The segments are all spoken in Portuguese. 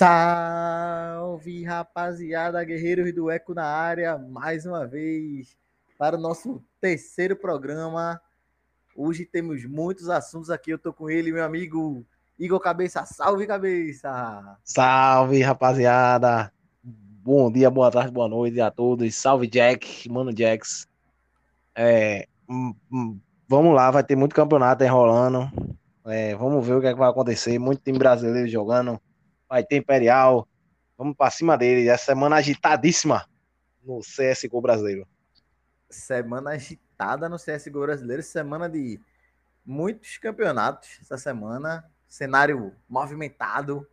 Salve, rapaziada, guerreiros do Eco na área, mais uma vez para o nosso terceiro programa. Hoje temos muitos assuntos aqui. Eu tô com ele, meu amigo Igor Cabeça. Salve, cabeça! Salve, rapaziada! Bom dia, boa tarde, boa noite a todos. Salve, Jack, mano Jax. É, hum, hum, vamos lá, vai ter muito campeonato enrolando. É, vamos ver o que, é que vai acontecer. Muito time brasileiro jogando vai ter Imperial. Vamos para cima dele. Essa semana agitadíssima no CSGO brasileiro. Semana agitada no CSGO brasileiro. Semana de muitos campeonatos essa semana. Cenário movimentado.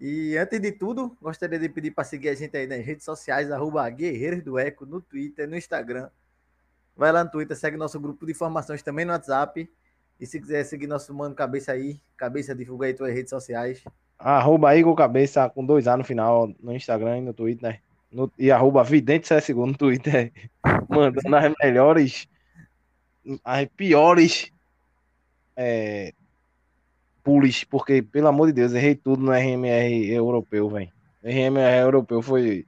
E antes de tudo, gostaria de pedir para seguir a gente aí nas redes sociais, arroba Guerreiros do Eco, no Twitter, no Instagram. Vai lá no Twitter, segue nosso grupo de informações também no WhatsApp. E se quiser seguir nosso mano Cabeça aí, Cabeça divulga aí tuas redes sociais. Arroba Igor Cabeça com dois A no final, no Instagram e no Twitter, né? No, e arroba Vidente CSGO no Twitter, mandando as melhores, as piores é, pules, porque, pelo amor de Deus, errei tudo no RMR europeu, velho. RMR europeu foi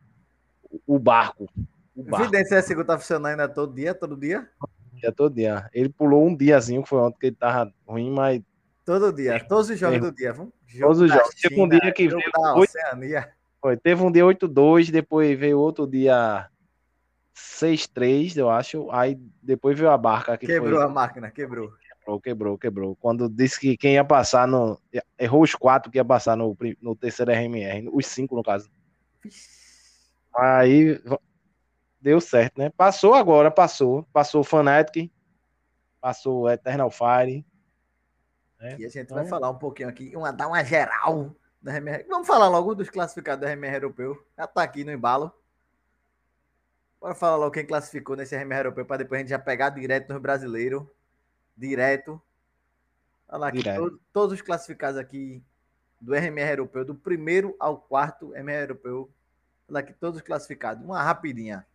o barco. O barco. Vidente CSGO tá funcionando ainda todo dia, todo dia? Dia, todo dia. Ele pulou um diazinho, que foi ontem que ele tava ruim, mas Todo dia, todos os jogos do dia. Jogo todos os jogos. China, teve um dia que veio. Da 8... Oceania. Foi, teve um dia 8-2, depois veio outro dia 6-3, eu acho. Aí depois veio a barca. Que quebrou foi... a máquina, quebrou. Quebrou, quebrou, quebrou. Quando disse que quem ia passar no. Errou os quatro que ia passar no, no terceiro RMR, os cinco no caso. Aí deu certo, né? Passou agora, passou. Passou o Fnatic, passou o Eternal Fire. Né? E a gente então... vai falar um pouquinho aqui, uma, dar uma geral da RMR. Vamos falar logo dos classificados da RMR europeu. Já tá aqui no embalo. Bora falar logo quem classificou nesse RMR europeu para depois a gente já pegar direto no brasileiro. Direto. Olha lá aqui, todos, todos os classificados aqui do RMR europeu, do primeiro ao quarto RMR europeu. Olha aqui, todos classificados. Uma rapidinha.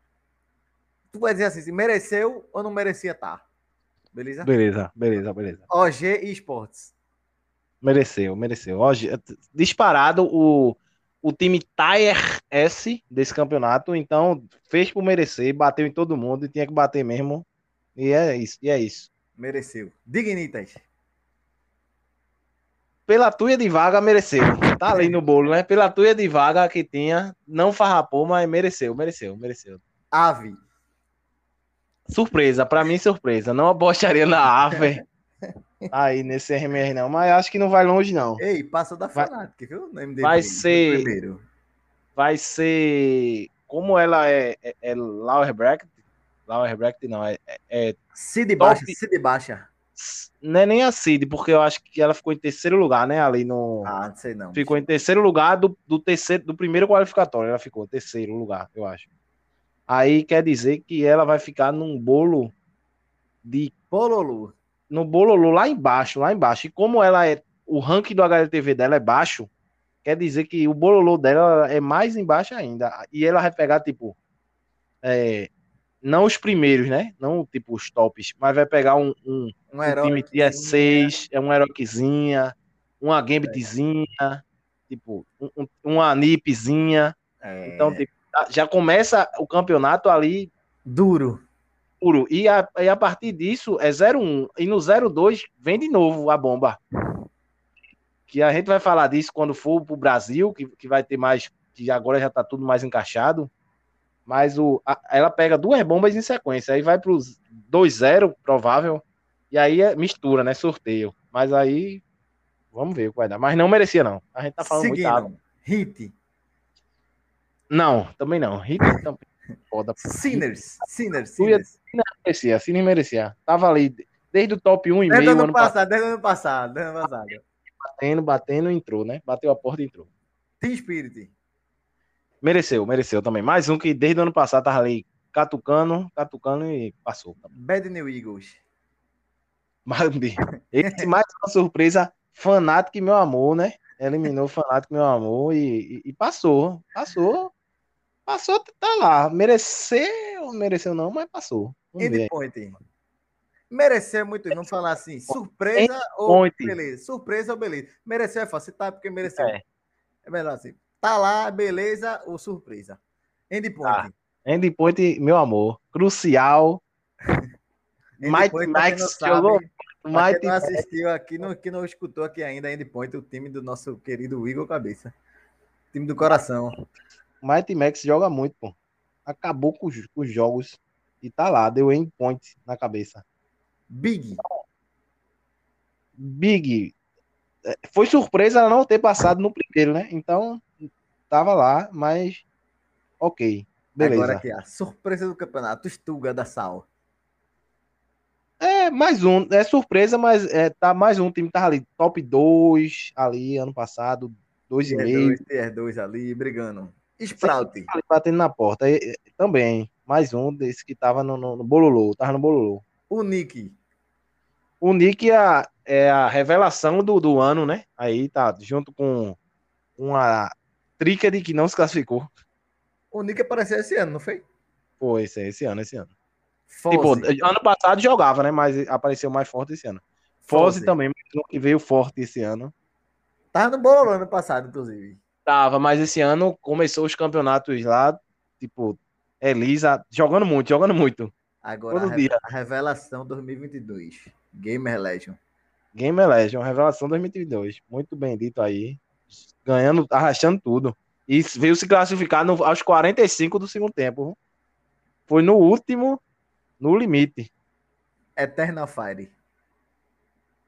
Tu vai dizer assim, se mereceu ou não merecia estar? Tá? Beleza? Beleza, beleza, beleza. OG e Esportes. Mereceu, mereceu. OG, disparado o, o time Tier S desse campeonato, então fez por merecer, bateu em todo mundo e tinha que bater mesmo. E é isso, e é isso. Mereceu. Dignitas. Pela tuia de vaga, mereceu. Tá ali no bolo, né? Pela tuia de vaga que tinha, não farrapou, mas mereceu, mereceu, mereceu. Ave. Surpresa, para mim surpresa. Não apostaria na Aver aí nesse RMR não, mas acho que não vai longe não. Ei, passa da Fnatic, viu? No MDB, vai ser vai ser como ela é, é, é Lauer Bracket, Lauer Bracket não, é, é, é Cid baixa, Cid baixa. Não é nem a Cid, porque eu acho que ela ficou em terceiro lugar, né? Ali no. Ah, não sei não. Ficou em terceiro lugar do, do terceiro, do primeiro qualificatório. Ela ficou terceiro lugar, eu acho. Aí quer dizer que ela vai ficar num bolo de. Bololu. No bololu lá embaixo, lá embaixo. E como ela é. O ranking do HLTV dela é baixo, quer dizer que o bololô dela é mais embaixo ainda. E ela vai pegar, tipo. É, não os primeiros, né? Não tipo os tops, mas vai pegar um, um, um, um time de 6, é um heroiquezinha, uma gambitzinha, é. tipo, um, uma nipzinha. É. Então, tipo, já começa o campeonato ali duro. Duro. E a, e a partir disso é 0-1. E no 0-2 vem de novo a bomba. Que a gente vai falar disso quando for pro Brasil, que, que vai ter mais. Que agora já tá tudo mais encaixado. Mas o, a, ela pega duas bombas em sequência. Aí vai pro 2-0, provável. E aí é mistura, né? Sorteio. Mas aí. Vamos ver o que vai dar. Mas não merecia, não. A gente tá falando Seguindo, muito. Hit. Não, também não. Hit também. Foda. Sinners. Sinners. Sinners. merecia, Sinners merecia. Tava ali desde o top 1 e meio. Ano, ano passado, desde o ano passado, desde ano passado. Batendo, batendo, entrou, né? Bateu a porta e entrou. Team Spirit. Mereceu, mereceu também. Mais um que desde o ano passado tava ali catucando, catucando e passou. Bad New Eagles. Esse mais uma surpresa, Fanatic, meu amor, né? Eliminou o Fanatic, meu amor, e, e, e passou. Passou Passou, tá lá. Mereceu, mereceu não, mas passou. Endpoint. Mereceu muito, vamos falar assim, surpresa ou beleza? Surpresa ou beleza? Mereceu é fácil, tá? Porque mereceu. É. É melhor assim. Tá lá, beleza ou surpresa? Endpoint. Ah, Endpoint, meu amor. Crucial. Mighty Max jogou. Mighty que não assistiu aqui, não, que não escutou aqui ainda Endpoint, o time do nosso querido Igor Cabeça. Time do coração. Mighty Max joga muito, pô. Acabou com os, com os jogos e tá lá, deu endpoint na cabeça. Big. Big. É, foi surpresa ela não ter passado no primeiro, né? Então, tava lá, mas ok. Beleza. Agora aqui, a surpresa do campeonato, Stuga da Sal. É, mais um. É surpresa, mas é, tá mais um. Time tava ali, top 2 ali, ano passado, 2,5. Tier 2 ali, brigando. Sprout. Batendo na porta. E, também, mais um desse que tava no, no, no Bololô, tava no Bololô. O Nick. O Nick é a, é a revelação do, do ano, né? Aí tá junto com uma trícade que não se classificou. O Nick apareceu esse ano, não foi? Foi, esse, esse ano, esse ano. Tipo, ano passado jogava, né? Mas apareceu mais forte esse ano. Fosse também, que veio forte esse ano. Tava no Bololô ano passado, inclusive. Tava, mas esse ano começou os campeonatos lá, tipo, Elisa jogando muito, jogando muito. Agora Todo a, dia. a revelação 2022, Gamer Legend. Gamer Legend, revelação 2022. Muito bem dito aí. Ganhando, arrastando tudo. E veio se classificar no, aos 45 do segundo tempo. Foi no último, no limite. Eternal Fire.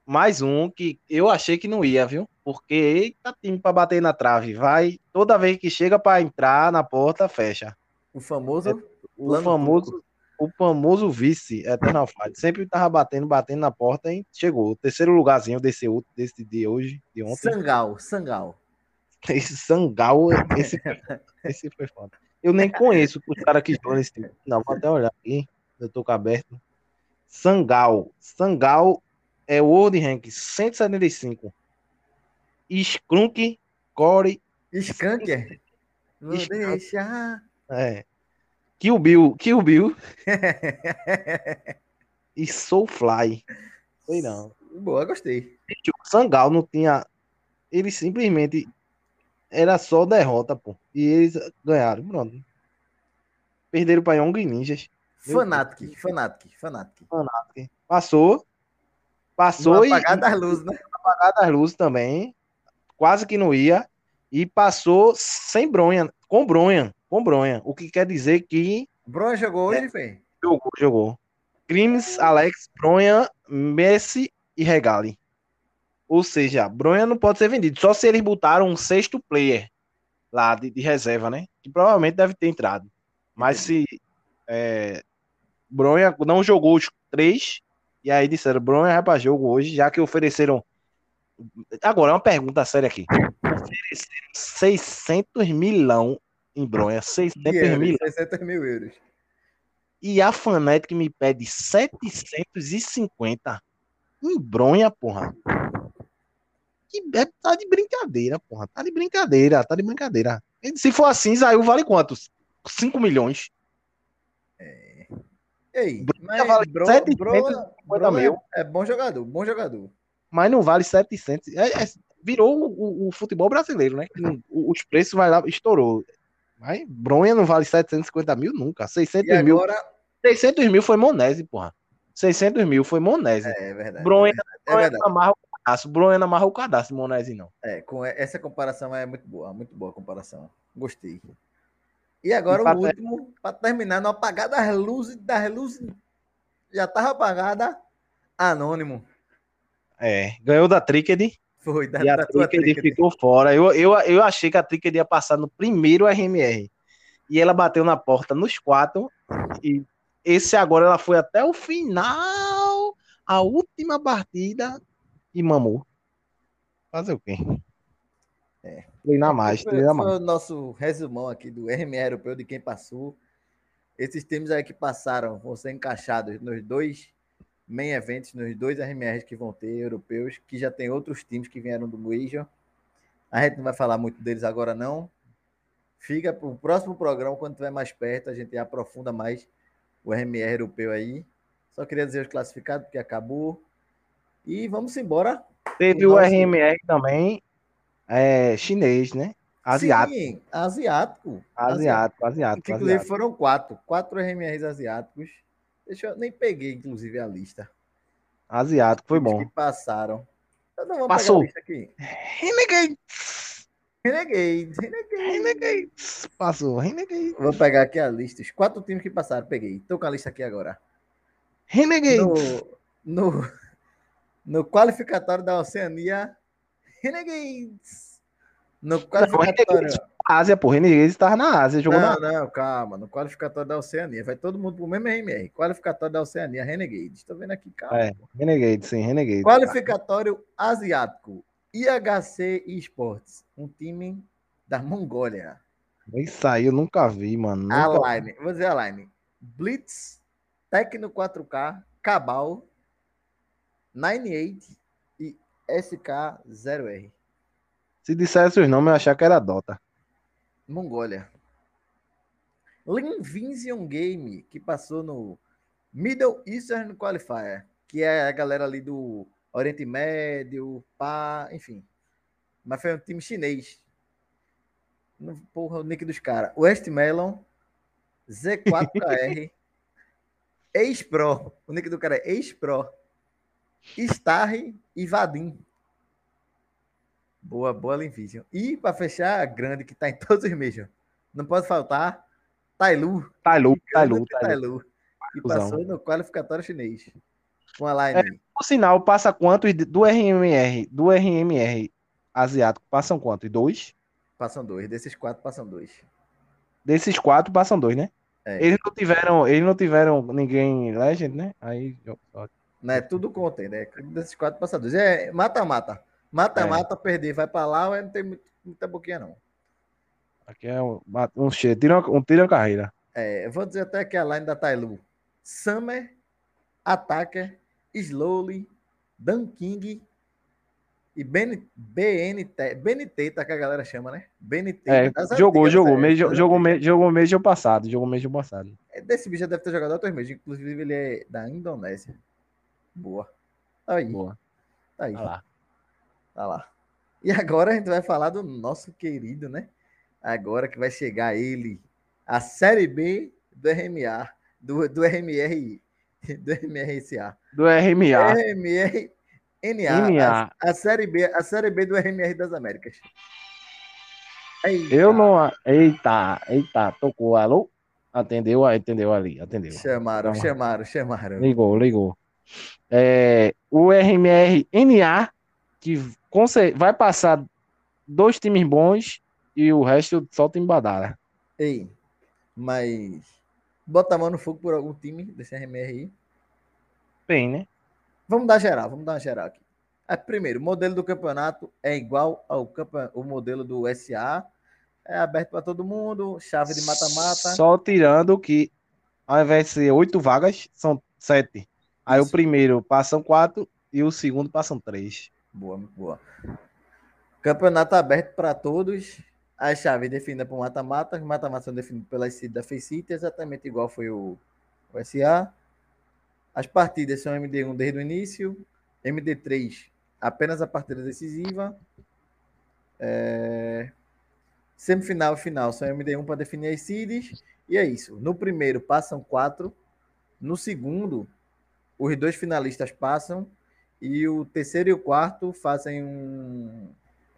Mais um que eu achei que não ia, viu? Porque eita time para bater na trave. Vai, toda vez que chega para entrar na porta, fecha. O famoso. É, o famoso. O famoso vice Eternal Fight. Sempre tava batendo, batendo na porta e chegou. O terceiro lugarzinho desse, desse dia hoje, de ontem. Sangal, Sangal. Esse Sangal, esse, esse foi foda. Eu nem conheço os caras que jogam nesse time. Não, vou até olhar aqui. Eu tô com aberto. Sangal. Sangal é o World Rank 175. Skrunk, Core. Skunker? Vou deixar. É. Kill Bill, Kill Bill. e Soulfly. Sei não. Boa, gostei. O Sangal não tinha. Ele simplesmente era só derrota, pô. E eles ganharam. Pronto. Perderam para Young Ninjas. Fanatic, Fanatic, Fanatic. Fanatic. Passou. Passou e. Apagar das luzes, né? Apagar das luzes também. Quase que não ia. E passou sem bronha. Com bronha com Bronha. O que quer dizer que. Bronha jogou hoje, é, Jogou, jogou. Crimes, Alex, Bronha, Messi e Regali. Ou seja, Bronha não pode ser vendido. Só se eles botaram um sexto player lá de, de reserva, né? Que provavelmente deve ter entrado. Mas se é, Bronha não jogou os três, e aí disseram, Bronha vai para jogo hoje, já que ofereceram. Agora, uma pergunta séria aqui. Ofereceram 600 milhão em Bronha, 600 euros, mil. 600 mil euros. E a Fnatic me pede 750 em Bronha, porra. Que é, tá de brincadeira, porra. Tá de brincadeira, tá de brincadeira. Se for assim, Zayu vale quantos? 5 milhões. É. Ei, mas vale Bro, Bro, Bro é, é, bom jogador, bom jogador. Mas não vale 700. É, é, virou o, o, futebol brasileiro, né? Os preços vai lá, estourou. Mas Bronha não vale 750 mil nunca. 600 e mil. Agora... 600 mil foi Monese, porra. 600 mil foi Monese. É, é verdade. Bronha, é Bronha verdade. amarra o cadastro. Bronha não amarra o cadastro, Monese não. É, com essa comparação é muito boa. Muito boa a comparação. Gostei. E agora e o último, para terminar, no apagar das luzes, das luzes. Já tava apagada. Anônimo. É, ganhou da Tricked. Foi, da, e a Tricked ficou fora. Eu, eu, eu achei que a Tricked ia passar no primeiro RMR. E ela bateu na porta nos quatro. E esse agora ela foi até o final, a última partida, e mamou. Fazer o quê? É. Treinar mais, treinar mais. Foi o nosso resumão aqui do RMR europeu de quem passou. Esses times aí que passaram vão ser encaixados nos dois main events nos dois RMRs que vão ter, europeus, que já tem outros times que vieram do Major. A gente não vai falar muito deles agora, não. Fica para o próximo programa, quando estiver mais perto, a gente aprofunda mais o RMR europeu aí. Só queria dizer os classificados, porque acabou. E vamos embora. Teve o, nosso... RMR também, é, chinês, né? Asiático. Sim, asiático. Asiático, asiático. Inclusive asiático. foram quatro. Quatro RMRs asiáticos. Deixa eu nem peguei, inclusive, a lista. Asiático, foi bom. que passaram. Então, não, Passou. pegar a lista aqui. Renegades. Renegades, Renegades. Renegades. Passou, Renegades. Vou pegar aqui a lista. Os quatro times que passaram, peguei. Tô com a lista aqui agora. Renegades. No, no, no qualificatório da Oceania, Renegades. No qualificatório. Ásia, pô. Renegades tava na Ásia, jogou Não, na não, calma. No qualificatório da Oceania. Vai todo mundo pro mesmo RMR. Qualificatório da Oceania, Renegades. Tô vendo aqui, calma. É, Renegades, sim, Renegades. Qualificatório asiático. IHC Esports. Um time da Mongólia. Isso aí eu nunca vi, mano. Nunca... line. Vou dizer a line. Blitz, Tecno 4K, Cabal, 98 e SK0R. Se dissesse os nomes, eu achava que era Dota. Mongólia. Linvision Game, que passou no Middle Eastern Qualifier, que é a galera ali do Oriente Médio, pá, enfim. Mas foi um time chinês. Porra, o nick dos caras. West Melon, Z4KR, Ex-Pro. O nick do cara é Ex-Pro. Star e Vadim. Boa, boa Linvision. E para fechar, a grande que tá em todos os mesmos. Não pode faltar Tailu. Tailu, Tailu, Grande Tailu. Tailu. Tailusão. passou no qualificatório chinês. Com a line. Por sinal, passa quantos do RMR? Do RMR asiático, passam quantos? Dois? Passam dois. Desses quatro, passam dois. Desses quatro, passam dois, né? É. Eles não tiveram, eles não tiveram ninguém Legend, né? Aí, ó, Né? Tudo contém, né? Desses quatro, passam dois. É mata-mata. Mata-mata, perder, vai para lá, mas não tem muita boquinha, não. aqui é um, um cheiro, tira uma- um tira uma carreira. É, eu vou dizer até que a line da Tailu. Summer, Attacker, Slowly, Dan King e Ben, BNT. BNT, tá que a galera chama, né? BNT. É, jogou, antigas, jogou, é, mês, jogou, mês, jogou mês do passado, jogou mês do passado. É, Desse bicho já deve ter jogado outros meses. Inclusive, ele é da Indonésia. Boa. Tá aí. Boa. Tá aí. Lá. Tá lá. E agora a gente vai falar do nosso querido, né? Agora que vai chegar ele, a Série B do RMA, do, do RMR, do RMRSA. Do RMA. RMR NA, NA. A, a Série B, a Série B do RMR das Américas. Eita, Eu não. Eita, eita, tocou. Alô? Atendeu, atendeu ali, atendeu. Chamaram, Calma. chamaram, chamaram. Ligou, ligou. É, o RMR NA, que vai passar dois times bons e o resto só time badara. Ei, mas bota a mão no fogo por algum time desse RMR aí. Bem, né? Vamos dar geral, vamos dar uma geral aqui. É, primeiro, o modelo do campeonato é igual ao campe- o modelo do SA. É aberto para todo mundo, chave de mata-mata. Só tirando que ao invés de ser oito vagas, são sete. Aí Isso. o primeiro passam quatro e o segundo passam três. Boa, boa. Campeonato aberto para todos. As chaves definidas por mata-mata. Os mata-matas são definidos pelas seed da Faceit, exatamente igual foi o, o SA. As partidas são MD1 desde o início. MD3 apenas a partida decisiva. É, Semifinal e final são MD1 para definir as seeds. E é isso. No primeiro passam quatro. No segundo, os dois finalistas passam. E o terceiro e o quarto fazem um,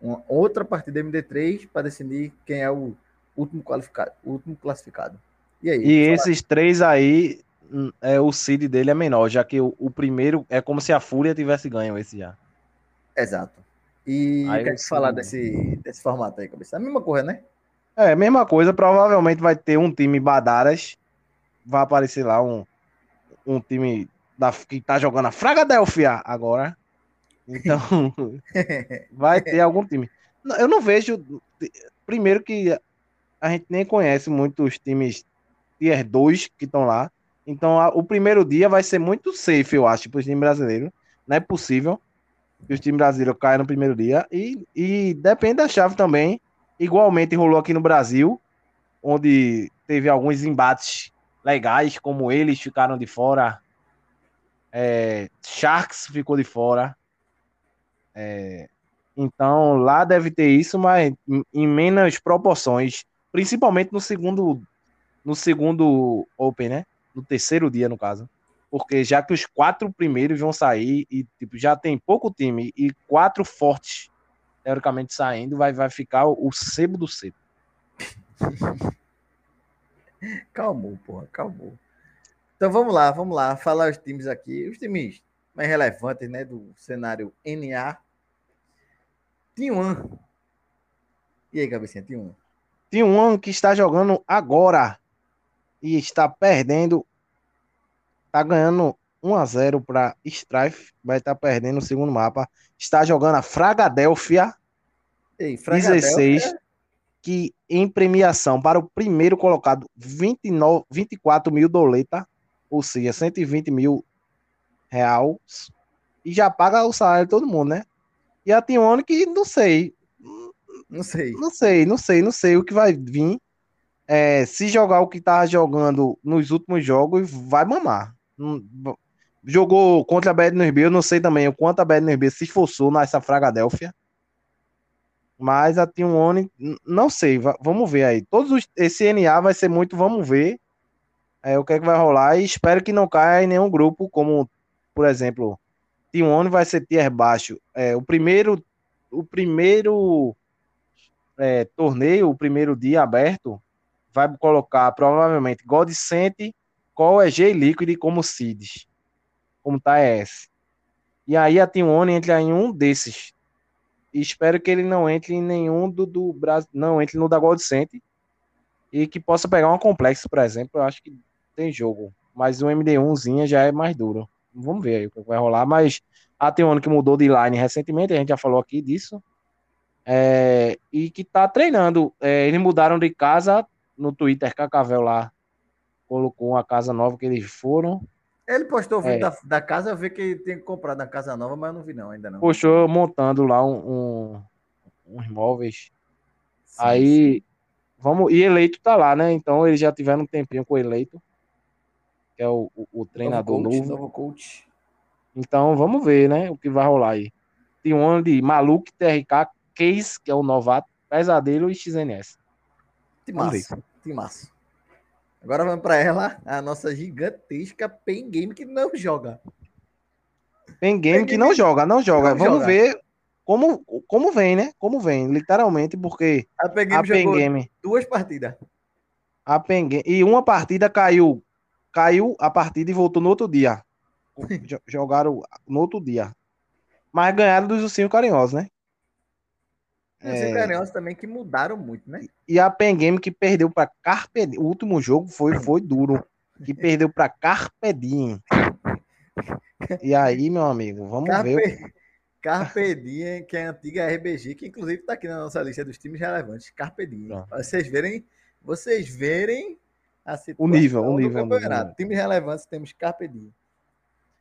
uma outra partida MD3 para decidir quem é o último qualificado. O último classificado. E aí? E esses três aí, hum, é, o seed dele é menor, já que o, o primeiro é como se a Fúria tivesse ganho esse já. Exato. E Aí o que é falar segundo. desse, desse formato aí, cabeça? A mesma coisa, né? É, mesma coisa, provavelmente vai ter um time Badaras, vai aparecer lá um, um time da, que tá jogando a Fragadelphia agora. Então, vai ter algum time. Eu não vejo. Primeiro que a gente nem conhece muitos times Tier 2 que estão lá. Então, a- o primeiro dia vai ser muito safe, eu acho, para os times brasileiros. Não é possível que os times brasileiros caiam no primeiro dia. E, e depende da chave também. Igualmente rolou aqui no Brasil, onde teve alguns embates legais, como eles ficaram de fora. É, Sharks ficou de fora. É, Então lá deve ter isso, mas em menos proporções, principalmente no segundo no segundo Open, né? No terceiro dia, no caso. Porque já que os quatro primeiros vão sair e tipo, já tem pouco time e quatro fortes teoricamente saindo, vai, vai ficar o, o sebo do sebo. calmou, porra, calmou. Então vamos lá, vamos lá, falar os times aqui, os times mais relevantes, né, do cenário NA. T1. E aí, cabecinha, T1? T1 que está jogando agora e está perdendo. Está ganhando 1 a 0 para Strife, vai estar tá perdendo o segundo mapa. Está jogando a Fragadelphia. Ei, Fragadelphia. 16 que em premiação para o primeiro colocado 29, 24 mil doleta, ou seja, 120 mil reais e já paga o salário de todo mundo, né? E a Tione que não sei. Não sei. Não sei, não sei, não sei o que vai vir. É, se jogar o que tá jogando nos últimos jogos, vai mamar. Jogou contra a Bedner eu não sei também o quanto a Bedner se esforçou nessa Fragadélfia. Mas a Tione, não sei, vamos ver aí. Todos os, esse NA vai ser muito, vamos ver é, o que é que vai rolar e espero que não caia em nenhum grupo como por exemplo, T1 vai ser tier baixo. É, o primeiro, o primeiro é, torneio, o primeiro dia aberto, vai colocar provavelmente Godsent, qual é G Liquid como Seeds, como tá ES. E aí a T1 entra em um desses. E espero que ele não entre em nenhum do, do Brasil, não entre no da Godsent e que possa pegar uma complexo, por exemplo. Eu acho que tem jogo, mas o MD1zinha já é mais duro vamos ver aí o que vai rolar. Mas a Teone que mudou de line recentemente, a gente já falou aqui disso. É, e que tá treinando. É, eles mudaram de casa no Twitter, Cacavel lá colocou uma casa nova que eles foram. Ele postou o vídeo é, da, da, casa, eu vi que tem que comprar da casa nova, mas eu não vi não, ainda não. Postou montando lá um, um uns móveis. Sim, Aí, sim. vamos, e eleito tá lá, né? Então eles já tiveram um tempinho com o eleito que é o, o, o treinador novo, coach, novo. coach. Então vamos ver, né? O que vai rolar aí. Tem um de Maluco, TRK, Case, que é o novato, Pesadelo e XNS. Timaço, timaço. Agora vamos para ela, a nossa gigantesca Pen Game que não joga. Pen Game que não joga, não joga. Não vamos joga. ver como, como vem, né? Como vem, literalmente, porque a Pen Game, a Pen Game duas partidas. A Pen Game, e uma partida caiu caiu a partida e voltou no outro dia. Jogaram no outro dia. Mas ganharam dos ursinhos carinhosos, né? Os é... carinhosos também que mudaram muito, né? E a Pen Game que perdeu para Carpe O último jogo foi, foi duro. Que perdeu para Carpedinho. E aí, meu amigo, vamos Carpe... ver. Carpedinho, que é a antiga RBG, que inclusive está aqui na nossa lista dos times relevantes. Carpedinho. Vocês verem, vocês verem o nível, o nível, nível. Times relevantes temos Carpe Diem.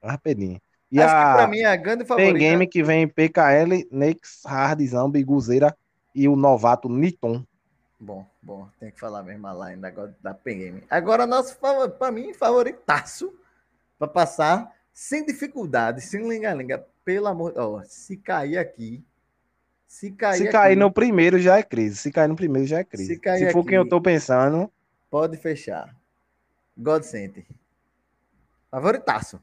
Carpe Diem. E Acho a... que pra mim é a grande favorita. Tem game que vem PKL, Nex, Hard, Zambi, Guzeira e o novato Niton. Bom, bom, tem que falar mesmo lá ainda agora da Game. Agora, nosso, para mim, favoritaço para passar sem dificuldade, sem linga-linga. Pelo amor de Deus, se cair aqui. Se cair, se cair aqui, no primeiro já é crise. Se cair no primeiro já é crise. Se, se for aqui, quem eu tô pensando. Pode fechar. God Center. Favoritaço.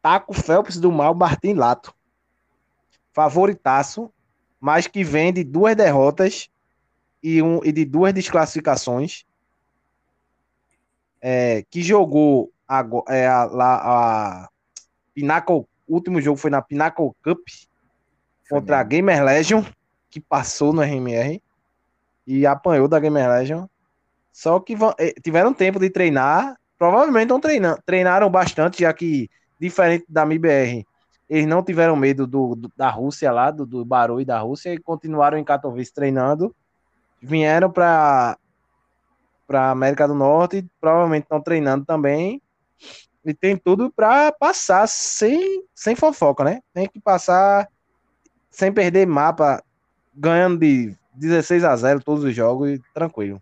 Taco Phelps do Mal, Martin Lato. Favoritaço, mas que vem de duas derrotas e, um, e de duas desclassificações. É, que jogou a, é, a, a, a Pinnacle, o último jogo foi na Pinnacle Cup contra a Gamer Legion, que passou no RMR e apanhou da Gamer Legion só que eh, tiveram tempo de treinar, provavelmente não treinando, treinaram bastante, já que, diferente da MIBR, eles não tiveram medo do, do da Rússia lá, do, do barulho da Rússia, e continuaram em Katowice treinando. Vieram para para América do Norte, provavelmente estão treinando também. E tem tudo para passar sem, sem fofoca, né? Tem que passar sem perder mapa, ganhando de 16 a 0 todos os jogos e tranquilo.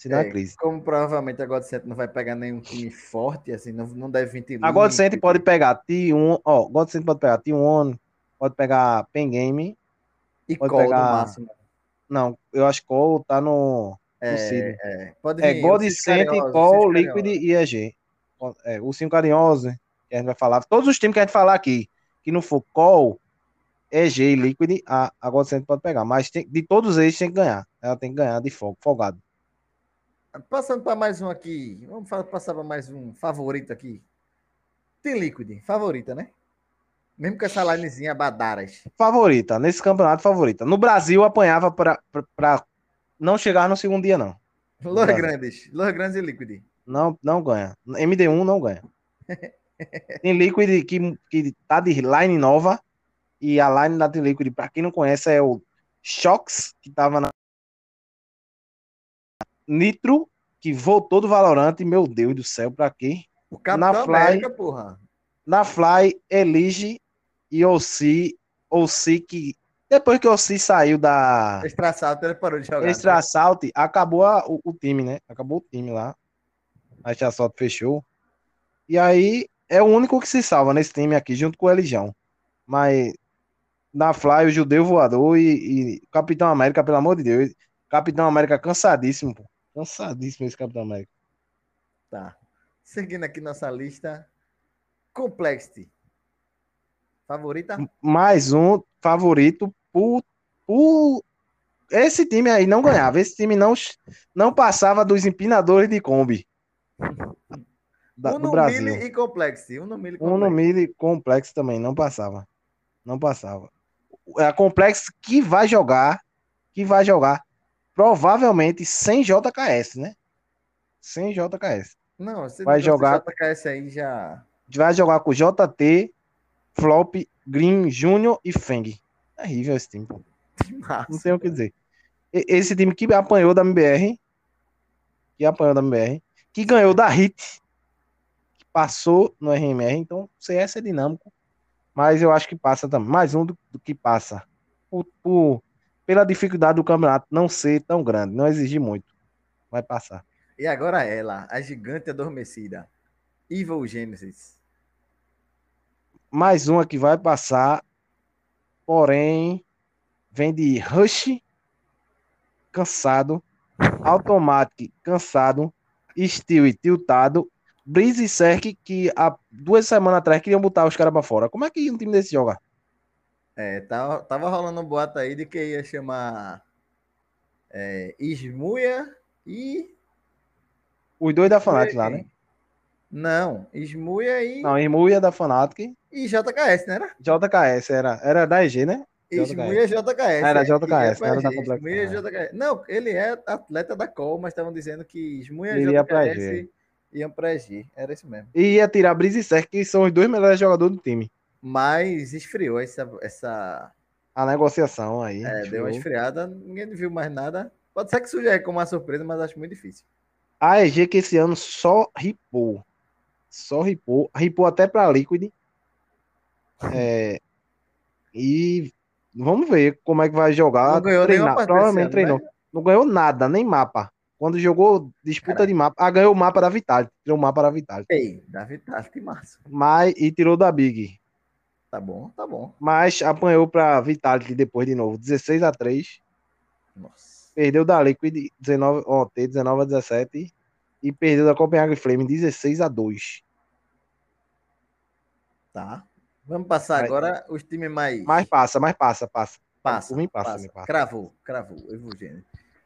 Se dá é, crise. Como provavelmente a Godsent não vai pegar nenhum time forte, assim, não, não deve vir A Godsent pode pegar T1, ó, Godsent pode pegar T1, pode pegar Pen Game. E pode Call pegar... no máximo. Não, eu acho que Call tá no. É, é, pode é God Cent, Call, Liquid e EG. É, o Cinco Carinhoso, que a gente vai falar. Todos os times que a gente falar aqui, que não for Call, EG e Liquid, a, a God Cent pode pegar. Mas tem, de todos eles tem que ganhar. Ela tem que ganhar de fogo, folgado. Passando para mais um aqui. Vamos passar para mais um favorito aqui. Tem Liquid, favorita, né? Mesmo com essa linezinha Badaras. Favorita, nesse campeonato favorita. No Brasil apanhava para não chegar no segundo dia, não. Los Grandes. Los Grandes e Liquid. Não, não ganha. MD1 não ganha. Tem Liquid que, que tá de line nova. E a line da Team Liquid, para quem não conhece, é o Shox, que tava na Nitro, que voltou do Valorant, meu Deus do céu, pra quê? O Capitão na Fly, América, porra. Na Fly, Elige e Ossi, Ossi que depois que o Ossi saiu da Extra Salt, ele parou de jogar. Extra né? Salt, acabou a, o, o, time, né? Acabou o time lá. A Extra fechou. E aí é o único que se salva nesse time aqui, junto com o Elijão. Mas na Fly, o Judeu Voador e, e Capitão América, pelo amor de Deus. Capitão América cansadíssimo, pô. Cansadíssimo esse Capitão América. Tá. Seguindo aqui nossa lista. Complexity. Favorita? Mais um favorito por, por... Esse time aí não ganhava. Esse time não, não passava dos empinadores de Kombi. Da, Uno do Brasil. Mille e Complexity. Uno Mille Complexity. Uno Mille também não passava. Não passava. É a Complexity que vai jogar, que vai jogar provavelmente sem JKS, né? Sem JKS. Não, você vai jogar JKS aí já. Vai jogar com JT, Flop, Green, Júnior e Feng. É horrível esse time. Massa, Não tem o que dizer. Esse time que apanhou da MBR, que apanhou da MBR, que ganhou da Hit, que passou no RMR, então CS é dinâmico, mas eu acho que passa também. Mais um do, do que passa. Por, por, pela dificuldade do campeonato não ser tão grande, não exigir muito. Vai passar. E agora ela, a gigante adormecida. Evil Genesis. Mais uma que vai passar, porém, vem de Rush, cansado, Automatic, cansado, Steel tiltado, Breeze e Serk, que há duas semanas atrás queriam botar os caras pra fora. Como é que um time desse joga? É, tava, tava rolando um boato aí de que ia chamar é, Ismuia e. Os dois da Fnatic lá, né? Não, Ismuia e. Não, Ismuia da Fnatic. E JKS, né? Era? JKS, era, era da EG, né? Ismuia JKS. Era JKS, era da Ismuia JKS. Não, ele é atleta da Col, mas estavam dizendo que Ismuia e JKS iam pra EG. Era isso mesmo. E ia tirar Breeze e Serk, que são os dois melhores jogadores do time. Mas esfriou essa. essa... A negociação aí. É, deu uma esfriada, ninguém viu mais nada. Pode ser que surja como uma surpresa, mas acho muito difícil. A EG que esse ano só ripou. Só ripou. Ripou até para Liquid. É, e vamos ver como é que vai jogar. Não ganhou treinar. Provavelmente ano, treinou. Né? Não ganhou nada, nem mapa. Quando jogou disputa Caraca. de mapa, ah, ganhou o mapa da Vitality. Tirou o mapa da Vitality. Ei, da Vitality, massa. Mas, e tirou da Big. Tá bom, tá bom. Mas apanhou para Vitality depois de novo, 16 a 3. Nossa. Perdeu da Liquid 19, ó, T 19 a 17 e perdeu da Copenhagen Flame 16 a 2. Tá. Vamos passar agora os times mais. Mais passa, mais passa, passa. Passa. Por passa, passa. passa. Cravou, cravou, Evogênio.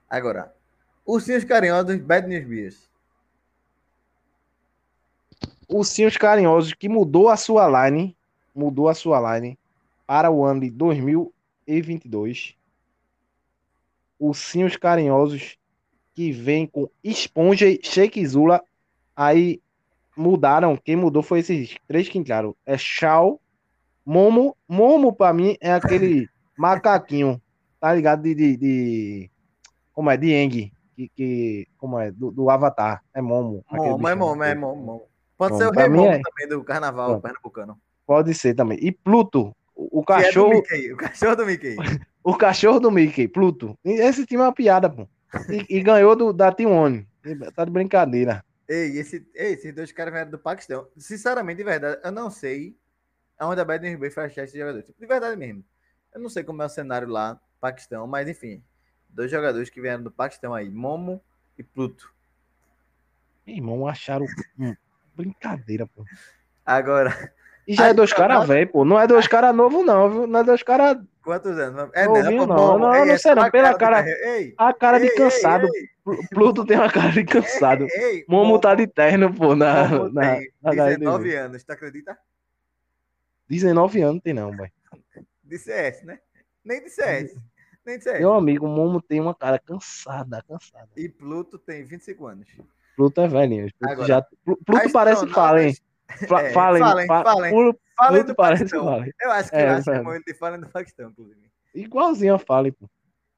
Agora, Ursinhos Carinhosos, Bad News Beers. Ursinhos Carinhosos que mudou a sua line mudou a sua line para o ano de 2022. Ursinhos carinhosos que vem com Esponja e Shake Zula. Aí mudaram. Quem mudou foi esses três que entraram. É Shao, Momo. Momo, pra mim, é aquele macaquinho. Tá ligado? De. de, de como é? De Eng. Que, que, como é? Do, do Avatar. É Momo. Momo, é Momo, é Momo. Pode ser o Rei Momo é... também do Carnaval pernambucano. Pode ser também. E Pluto, o cachorro. É o cachorro do Mickey. o cachorro do Mickey, Pluto. Esse time é uma piada, pô. E, e ganhou do, da Team One. Tá de brincadeira. Ei, esse, ei, esses dois caras vieram do Paquistão. Sinceramente, de verdade, eu não sei Onde a Bad Bay faz teste de jogadores. De verdade mesmo. Eu não sei como é o cenário lá, Paquistão, mas enfim. Dois jogadores que vieram do Paquistão aí, Momo e Pluto. Meu irmão, acharam. Brincadeira, pô. Agora. E já é dois caras velho, pô. Não é dois caras novos, não, viu? Não é dois caras. Quantos anos? É, novinho, não, não, não, não sei não. Pela cara. Ei, a cara de cansado. Ei, Pluto tem uma cara de cansado. Ei, Momo tá de terno, pô, na. Momo na, na 19 anos, tu acredita? 19 anos tem não, boy. De CS, né? Nem de CS. Nem de CS. Meu amigo, Momo tem uma cara cansada, cansada. E Pluto tem 25 anos. Pluto é velhinho. Pluto, Agora, já... Pluto parece Fallen. É, falem, falem, falem. Pluto, falem do parece Fallen. Eu acho que é, lá chamou ele de Fallen do Paquistão, inclusive. Igualzinho a Fallen, pô.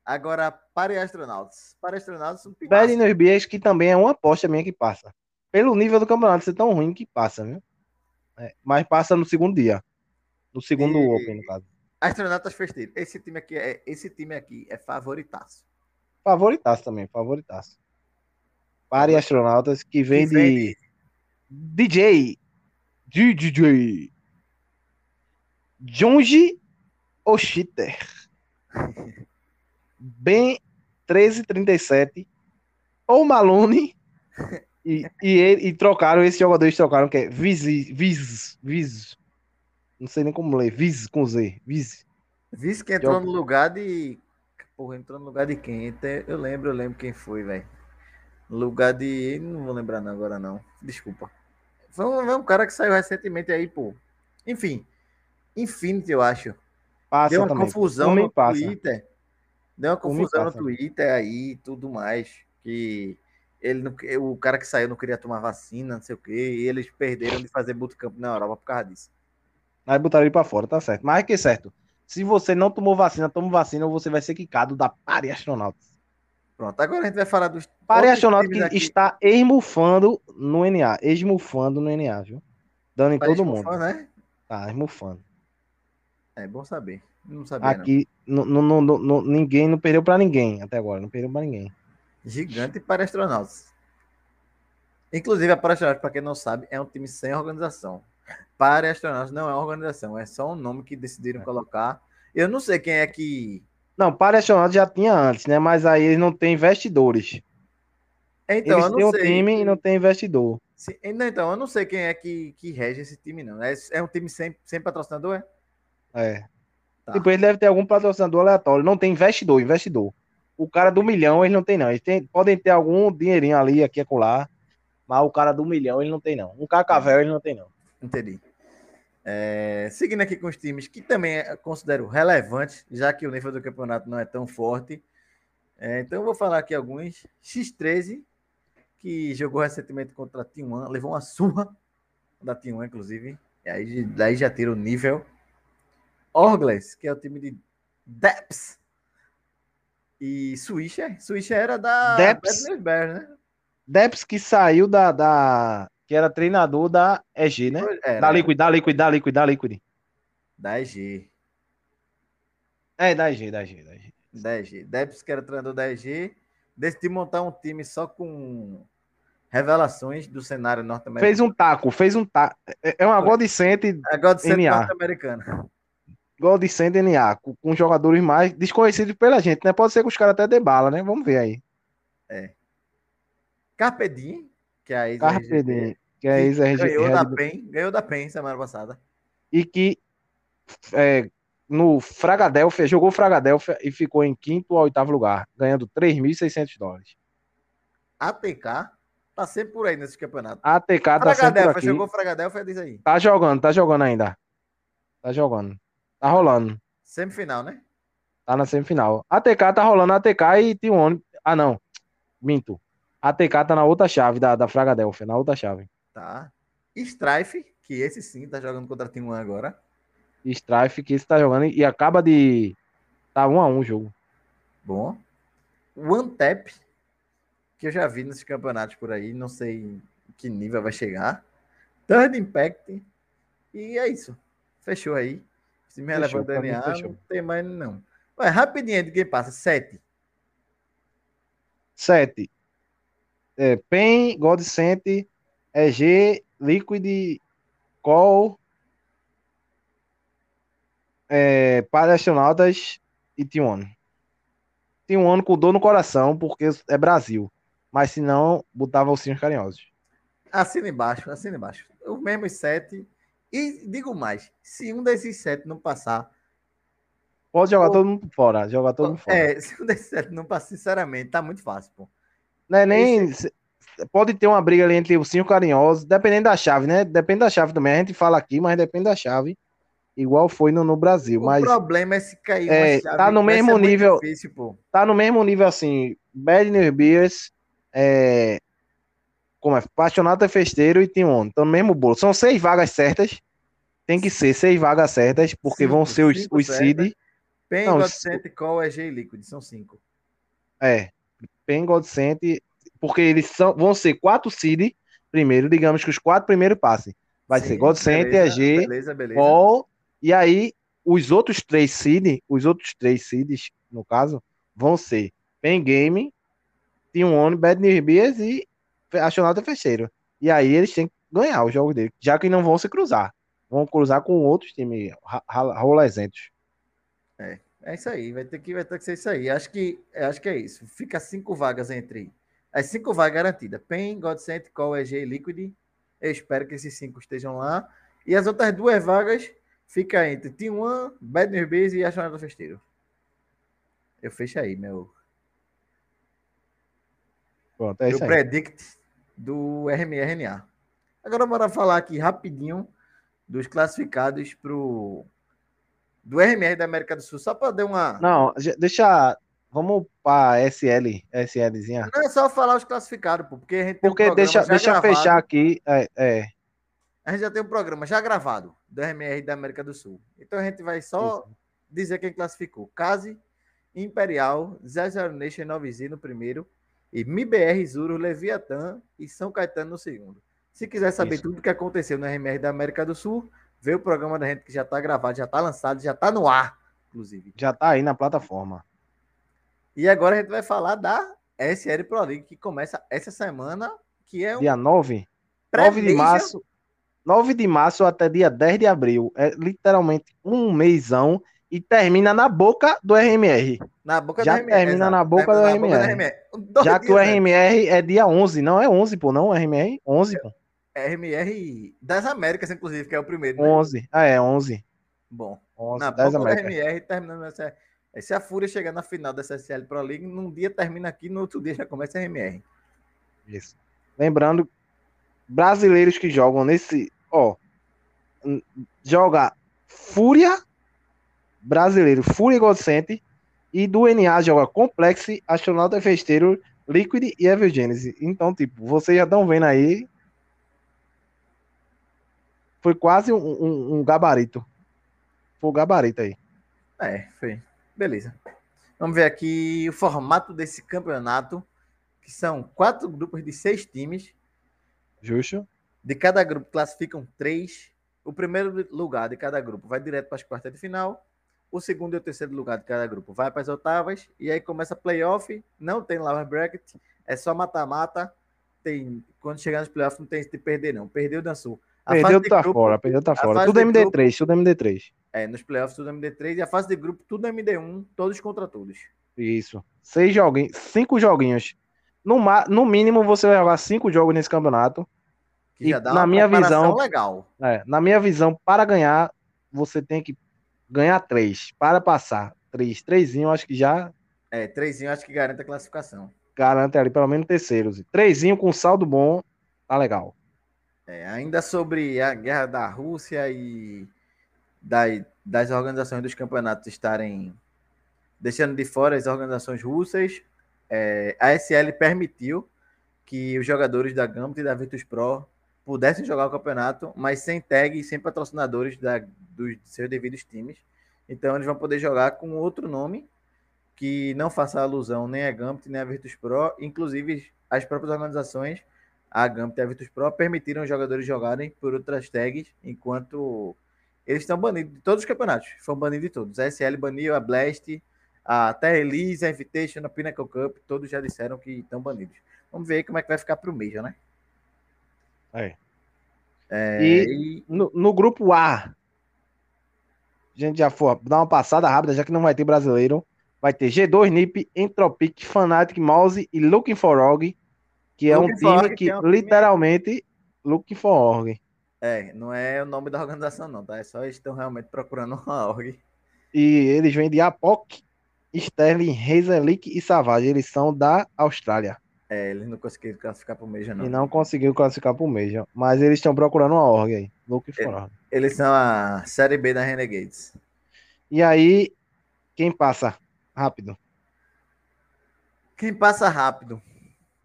Agora, para astronautas. Para astronautas, um Bad News Bears, que também é uma aposta minha que passa. Pelo nível do campeonato ser tão ruim que passa, viu? É, mas passa no segundo dia. No segundo e... Open, no caso. Astronautas festeiro. Esse time aqui é, esse time aqui é favoritaço. Favoritaço também, favoritaço. Pare astronautas que vem, que vem de... de DJ. DJ. Jonji Oshiter. Ben 1337. Ou Malone. E, e, e, trocaram, esses jogadores trocaram, que é Viz, Viz, Viz, não sei nem como ler. Viz com Z. Viz. Viz que entrou no lugar de. Porra, entrou no lugar de quem? Eu lembro, eu lembro quem foi, velho. No lugar de. Não vou lembrar não, agora não. Desculpa. Foi um, um, cara que saiu recentemente aí, pô. Enfim. Infinity, eu acho. Passa Deu uma também. confusão no passa. Twitter. Deu uma confusão no Twitter aí e tudo mais. Que ele não, o cara que saiu não queria tomar vacina, não sei o quê. E eles perderam de fazer bootcamp na Europa por causa disso. Aí botaram ele pra fora, tá certo. Mas é que é certo. Se você não tomou vacina, toma vacina, você vai ser quicado da Pare Astronautas. Pronto, agora a gente vai falar dos. Pare Astronautas que aqui. está esmufando no NA. Esmufando no NA, viu? Dando em tá todo mundo. né? Tá, esmufando. É bom saber. Não sabia, Aqui, não. No, no, ninguém não perdeu pra ninguém até agora. Não perdeu pra ninguém. Gigante para astronautas. Inclusive, a Paraastronautas, para quem não sabe, é um time sem organização. Para astronautas não é uma organização, é só um nome que decidiram é. colocar. Eu não sei quem é que. Não, para astronautas já tinha antes, né? Mas aí eles não têm investidores. Então, eles têm um time e não tem investidor. Sim, então, eu não sei quem é que, que rege esse time, não. É, é um time sem, sem patrocinador, é? É. Tá. Tipo, ele deve ter algum patrocinador aleatório. Não tem investidor, investidor. O cara do milhão, ele não tem, não. Eles tem, podem ter algum dinheirinho ali, aqui e acolá. Mas o cara do milhão, ele não tem, não. Um cacavel, ele não tem, não. Entendi. É, seguindo aqui com os times que também considero relevantes, já que o nível do campeonato não é tão forte. É, então eu vou falar aqui alguns. X13, que jogou recentemente contra a T1, levou uma surra da T1, inclusive. E aí daí já tira o nível. Orgles, que é o time de Deps. E Swisher. Swisher era da Deps, né? Deps que saiu da, da, que era treinador da EG, né? Era. Da Liquid, da Liquid, da Liquid, da Liquid. Da EG. É, da EG, da EG, da EG. Da EG. Debs, que era treinador da EG, decidiu montar um time só com revelações do cenário norte-americano. Fez um taco, fez um taco. É, é uma Godicente É Godicente norte-americana. Godicente NA, com, com jogadores mais desconhecidos pela gente, né? Pode ser que os caras até dê bala, né? Vamos ver aí. É. Carpedim, que é a ex Carpe que é ex ganhou da PEN, ganhou da PEN semana passada. E que é, no Fragadelfia, jogou Fragadelfia e ficou em quinto ou oitavo lugar, ganhando 3.600 dólares. ATK tá sempre por aí nesse campeonato. ATK tá sempre por aqui. jogou Fragadelfia, diz aí. Tá jogando, tá jogando ainda. Tá jogando. Tá rolando. Semifinal, né? Tá na semifinal. ATK tá rolando ATK e T1. Ah, não. Minto. A TK tá na outra chave da, da Fragadelphia, na outra chave. Tá. Strife, que esse sim tá jogando contra Team One agora. Strife, que esse tá jogando e acaba de. Tá um a um o jogo. Bom. One Tap, que eu já vi nesses campeonatos por aí, não sei que nível vai chegar. Third Impact. E é isso. Fechou aí. Se me relevou o DNA, não tem mais não. Vai, rapidinho de quem passa. Sete. Sete é, PEN, Godsent, EG, Liquid, Call, é, para astronautas e T1. T1 com dor no coração, porque é Brasil. Mas se não, botava os sinos carinhosos. Assina embaixo, assina embaixo. Os mesmos sete. E digo mais, se um desses sete não passar. Pode jogar pô, todo mundo fora. Jogar todo mundo fora. É, se um desses sete não passar, sinceramente, tá muito fácil, pô. Não é nem. Esse... Pode ter uma briga ali entre os cinco carinhosos, dependendo da chave, né? Depende da chave também. A gente fala aqui, mas depende da chave. Igual foi no, no Brasil. O mas, problema é se cair é, uma chave. Tá no mesmo nível. Difícil, tá no mesmo nível assim. Bad News Beers, é, como é? Apaixonado Festeiro e Team One. Então, no mesmo bolo. São seis vagas certas. Tem que ser seis vagas certas, porque cinco, vão ser os, os seed. Pen, Godsent, Call, EG e Liquid. São cinco. É. Pen, Godsent, porque eles são, vão ser quatro seed primeiro. Digamos que os quatro primeiros passem. Vai Sim, ser Godsent, EG, beleza. E aí, os outros três seed, os outros três seeds, no caso, vão ser Pen Game, Team One, Bad News Beers e Astronauta Fecheiro. E aí eles têm que ganhar o jogo dele, já que não vão se cruzar. Vão cruzar com outros times rolezentos. É, é isso aí. Vai ter que, vai ter que ser isso aí. Acho que, acho que é isso. Fica cinco vagas entre. As cinco vagas garantidas. PEN, Godsent, Call, EG e Liquid. Eu espero que esses cinco estejam lá. E as outras duas vagas fica entre Team One, Bad News Beers e Astronauta Festeiro. Eu fecho aí, meu. Pronto, é isso aí. predict do RMRNA. Agora bora falar aqui rapidinho dos classificados pro do RMR da América do Sul, só para dar uma Não, deixa Vamos para SL, SLzinha. Não é só falar os classificados, pô, porque a gente Porque um deixa, deixa gravado. fechar aqui, é, é, A gente já tem um programa já gravado do RMR da América do Sul. Então a gente vai só Isso. dizer quem classificou. Case, Imperial, Zé Nation 9Z no primeiro, e MIBR, Zuro, Leviatã e São Caetano no segundo. Se quiser saber Isso. tudo o que aconteceu no RMR da América do Sul, vê o programa da gente que já está gravado, já está lançado, já está no ar, inclusive. Já está aí na plataforma. E agora a gente vai falar da SL Pro League, que começa essa semana, que é um... Dia 9? 9 de março. 9 de março até dia 10 de abril. É literalmente um mêsão e termina na boca do RMR. Na boca Já do RMR. termina exato. na, boca, do, na RMR. boca do RMR. Já que o RMR é dia 11, não é 11, pô, não, RMR? 11, pô. RMR das Américas, inclusive, que é o primeiro. Né? 11, ah, é, 11. Bom, 11, na boca Américas. RMR, terminando essa... Se a Fúria chegar na final da SSL Pro League, num dia termina aqui, no outro dia já começa a RMR. Isso. Lembrando, brasileiros que jogam nesse, ó, joga Fúria brasileiro Fúria Godsent e do NA joga Complex, Astronauta Festeiro, Liquid e Evil Genesis. Então, tipo, vocês já estão vendo aí. Foi quase um, um, um gabarito. Foi o gabarito aí. É, foi. Beleza. Vamos ver aqui o formato desse campeonato, que são quatro grupos de seis times. Justo. De cada grupo classificam três. O primeiro lugar de cada grupo vai direto para as quartas de final o segundo e o terceiro lugar de cada grupo vai para as oitavas e aí começa playoff, não tem lower bracket, é só mata-mata. Tem quando chegar nos playoffs não tem de perder não. Perdeu dançou. A perdeu tá grupo, fora, perdeu tá fora. Tudo MD3, grupo, tudo MD3. É, nos playoffs tudo MD3 e a fase de grupo tudo MD1, todos contra todos. Isso. Seis joguinhos, cinco joguinhos. No, no mínimo você vai jogar cinco jogos nesse campeonato. Que e na minha visão, legal. É, na minha visão, para ganhar, você tem que ganhar três. Para passar três. Trêsinho, acho que já. É, trêsinho, acho que garante a classificação. Garante ali pelo menos terceiros. Trêsinho com saldo bom, tá legal. É, ainda sobre a guerra da Rússia e da, das organizações dos campeonatos estarem deixando de fora as organizações russas, é, a SL permitiu que os jogadores da Gambit e da Virtus Pro pudessem jogar o campeonato, mas sem tag e sem patrocinadores da, dos seus devidos times. Então eles vão poder jogar com outro nome que não faça alusão nem a Gambit nem a Virtus Pro. Inclusive, as próprias organizações, a Gambit e a Virtus Pro, permitiram os jogadores jogarem por outras tags, enquanto eles estão banidos de todos os campeonatos. Foram banidos de todos. A SL baniu, a Blast, a Terra Elise, a Invitation, a Pinnacle Cup, todos já disseram que estão banidos. Vamos ver como é que vai ficar para o Major, né? É. é e, no, no, grupo A, a gente já for dar uma passada rápida, já que não vai ter brasileiro. Vai ter G2, NIP, Entropic, Fnatic, Mouse e Looking for Org, que é um time que, é um literalmente time... Looking for Org. É, não é o nome da organização, não, tá? É só eles estão realmente procurando uma org. E eles vêm de Apoc, Sterling, Hazelik e Savage. Eles são da Austrália. É, eles não conseguiram classificar pro Major, não. E não conseguiu classificar pro Major. Mas eles estão procurando uma org aí. Looking for org. Eles são a Série B da Renegades. E aí, quem passa rápido? Quem passa rápido?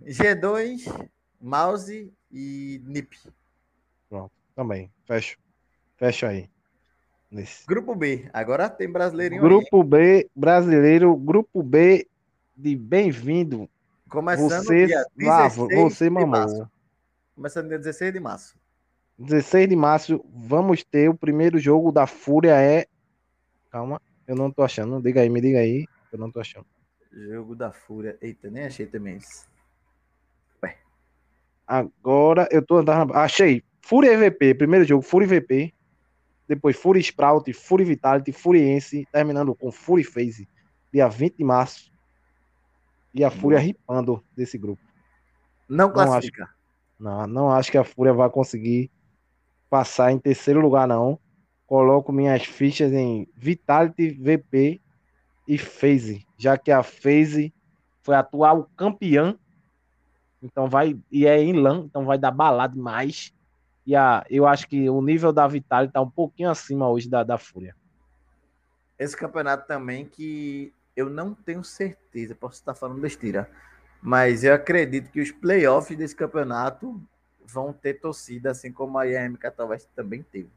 G2, Mouse e NIP. Pronto, também. Fecho. Fecho aí. Nesse. Grupo B. Agora tem brasileirinho Grupo aí. B, brasileiro. Grupo B de bem-vindo. Começando você, dia 16 você mamou. Começando dia 16 de março. 16 de março, vamos ter o primeiro jogo da Fúria é. Calma, eu não tô achando. Diga aí, me diga aí. Eu não tô achando. Jogo da Fúria. Eita, nem achei também. Ué. Agora eu tô andando. Achei. Fúria EVP, primeiro jogo, Fúria EVP. Depois Fúria Sprout, Fúria Vitality, Furiense, terminando com Fúria Phase, dia 20 de março. E a Fúria ripando desse grupo. Não classifica. Não, acho, não, não acho que a Fúria vai conseguir passar em terceiro lugar, não. Coloco minhas fichas em Vitality, VP e FaZe, já que a FaZe foi atual campeã. Então vai e é em LAN, então vai dar balada demais. E a, eu acho que o nível da Vitality está um pouquinho acima hoje da, da Fúria. Esse campeonato também que eu não tenho certeza, posso estar falando besteira, mas eu acredito que os playoffs desse campeonato vão ter torcida, assim como a IAM talvez também teve.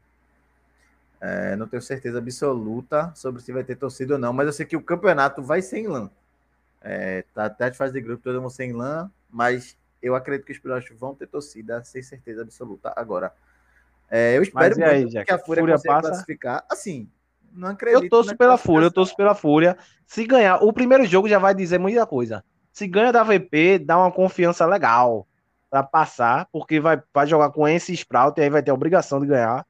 É, não tenho certeza absoluta sobre se vai ter torcida ou não, mas eu sei que o campeonato vai sem LAN. É, tá até de fase de grupo, todo mundo sem LAN, mas eu acredito que os playoffs vão ter torcida, sem certeza absoluta. Agora, é, eu espero aí, que a Fúria, Fúria passa... classificar. Assim, não acredito. Eu torço pela Fúria, eu torço pela Fúria. Se ganhar, o primeiro jogo já vai dizer muita coisa. Se ganha da VP, dá uma confiança legal para passar, porque vai, vai jogar com esse Sprout e aí vai ter a obrigação de ganhar.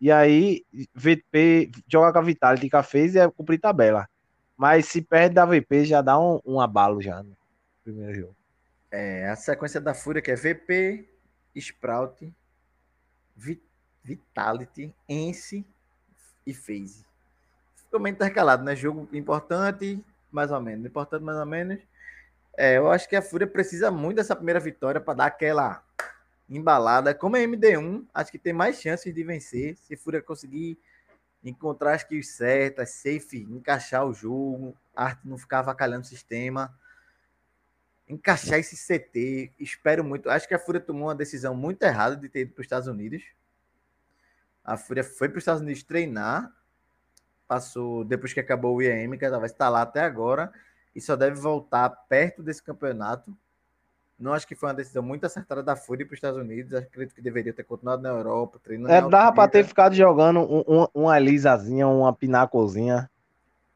E aí, VP joga com a Vitality que a fez e é cumprir tabela. Mas se perde da VP, já dá um, um abalo já no primeiro jogo. É, a sequência da Fúria que é VP, Sprout, Vitality, Ence e FaZe. Ficou meio intercalado, né? Jogo importante, mais ou menos. Importante, mais ou menos. É, eu acho que a Fúria precisa muito dessa primeira vitória para dar aquela embalada. Como é MD1, acho que tem mais chances de vencer. Se a Fúria conseguir encontrar as kills certas, safe, encaixar o jogo, a arte não ficar avacalhando o sistema encaixar esse CT. Espero muito. Acho que a Fúria tomou uma decisão muito errada de ter ido para os Estados Unidos. A Fúria foi para os Estados Unidos treinar. Passou depois que acabou o IEM, que ela vai estar lá até agora. E só deve voltar perto desse campeonato. Não acho que foi uma decisão muito acertada da Fúria para os Estados Unidos. Acredito que deveria ter continuado na Europa, treinando. É, dava para ter ficado jogando um, um, uma lisazinha, uma pinacozinha.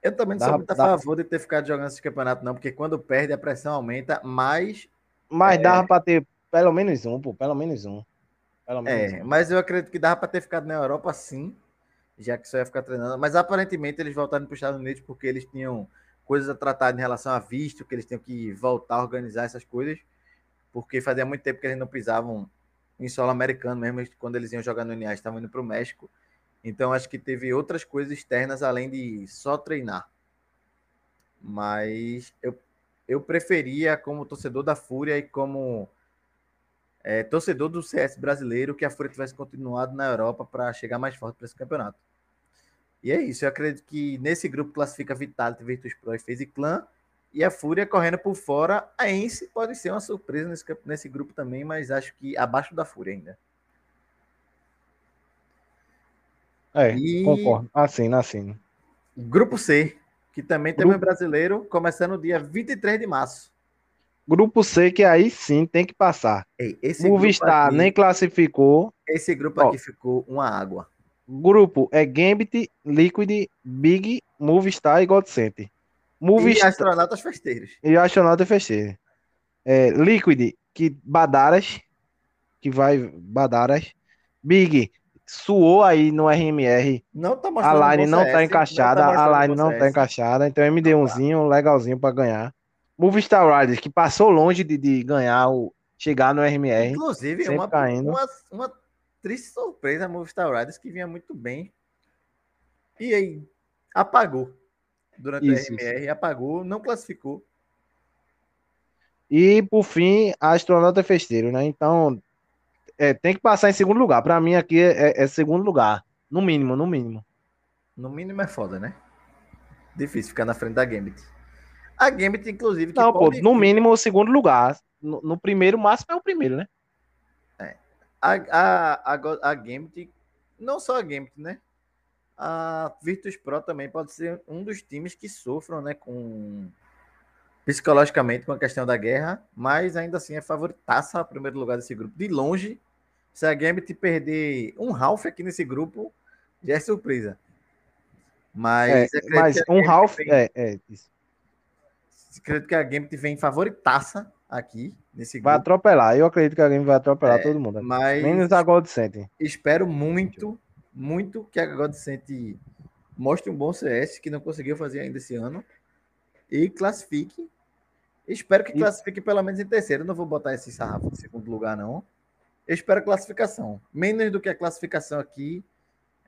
Eu também não dá, sou muito a favor de ter ficado jogando esse campeonato, não, porque quando perde a pressão aumenta, mas. Mas é... dava para ter pelo menos um, pô, pelo menos um. Pelo menos é, um. mas eu acredito que dava para ter ficado na Europa sim, já que só ia ficar treinando. Mas aparentemente eles voltaram para os Estados Unidos porque eles tinham coisas a tratar em relação a visto, que eles tinham que voltar a organizar essas coisas, porque fazia muito tempo que eles não pisavam em solo americano, mesmo quando eles iam jogar no NA, estavam indo para o México. Então acho que teve outras coisas externas além de só treinar. Mas eu, eu preferia, como torcedor da Fúria e como é, torcedor do CS brasileiro, que a Fúria tivesse continuado na Europa para chegar mais forte para esse campeonato. E é isso. Eu acredito que nesse grupo classifica Vitality, Virtus Pro e FaZe Clan. E a Fúria correndo por fora. A Ence pode ser uma surpresa nesse, nesse grupo também, mas acho que abaixo da Fúria ainda. É, e... concordo. Assim, assim. Grupo C, que também Grupo... tem um brasileiro, começando no dia 23 de março. Grupo C, que aí sim tem que passar. Ei, esse Movistar aqui, nem classificou. Esse grupo Ó, aqui ficou uma água. Grupo é Gambit, Liquid, Big, Movistar e Godsent. Movistar... E Astronautas Festeiros. E Astronautas Festeiros. É, Liquid, que Badaras, que vai Badaras. Big, suou aí no RMR. Não tá a line não tá encaixada, não tá a line não tá encaixada. Então MD1zinho legalzinho para ganhar. Movistar Riders, que passou longe de, de ganhar o. chegar no RMR. Inclusive, uma, caindo. uma, uma triste surpresa a Movistar Riders, que vinha muito bem. E aí, apagou. Durante isso, o RMR, isso. apagou, não classificou. E, por fim, a astronauta festeiro, né? Então, é, tem que passar em segundo lugar. Para mim, aqui é, é, segundo lugar. No mínimo, no mínimo. No mínimo é foda, né? Difícil ficar na frente da Gambit. A Gambit, inclusive. Não, pô, no mínimo o segundo lugar. No, no, primeiro, máximo é o primeiro, né? É. A, a, a, a Gambit, não só a Gambit, né? A Virtus Pro também pode ser um dos times que sofram, né? Com psicologicamente com a questão da guerra, mas ainda assim é favoritaça a primeiro lugar desse grupo. De longe, se a Gambit perder um Ralph aqui nesse grupo, já é surpresa. Mas, é, mas um Ralph vem, é, é isso. Acredito que a Gambit vem favoritaça aqui nesse grupo. Vai atropelar. Eu acredito que a Gambit vai atropelar é, todo mundo. Mas Menos a Godsent. Espero muito, muito que a Godsent mostre um bom CS que não conseguiu fazer ainda esse ano e classifique Espero que classifique pelo menos em terceiro. não vou botar esse sarrafo em segundo lugar, não. Eu espero classificação. Menos do que a classificação aqui.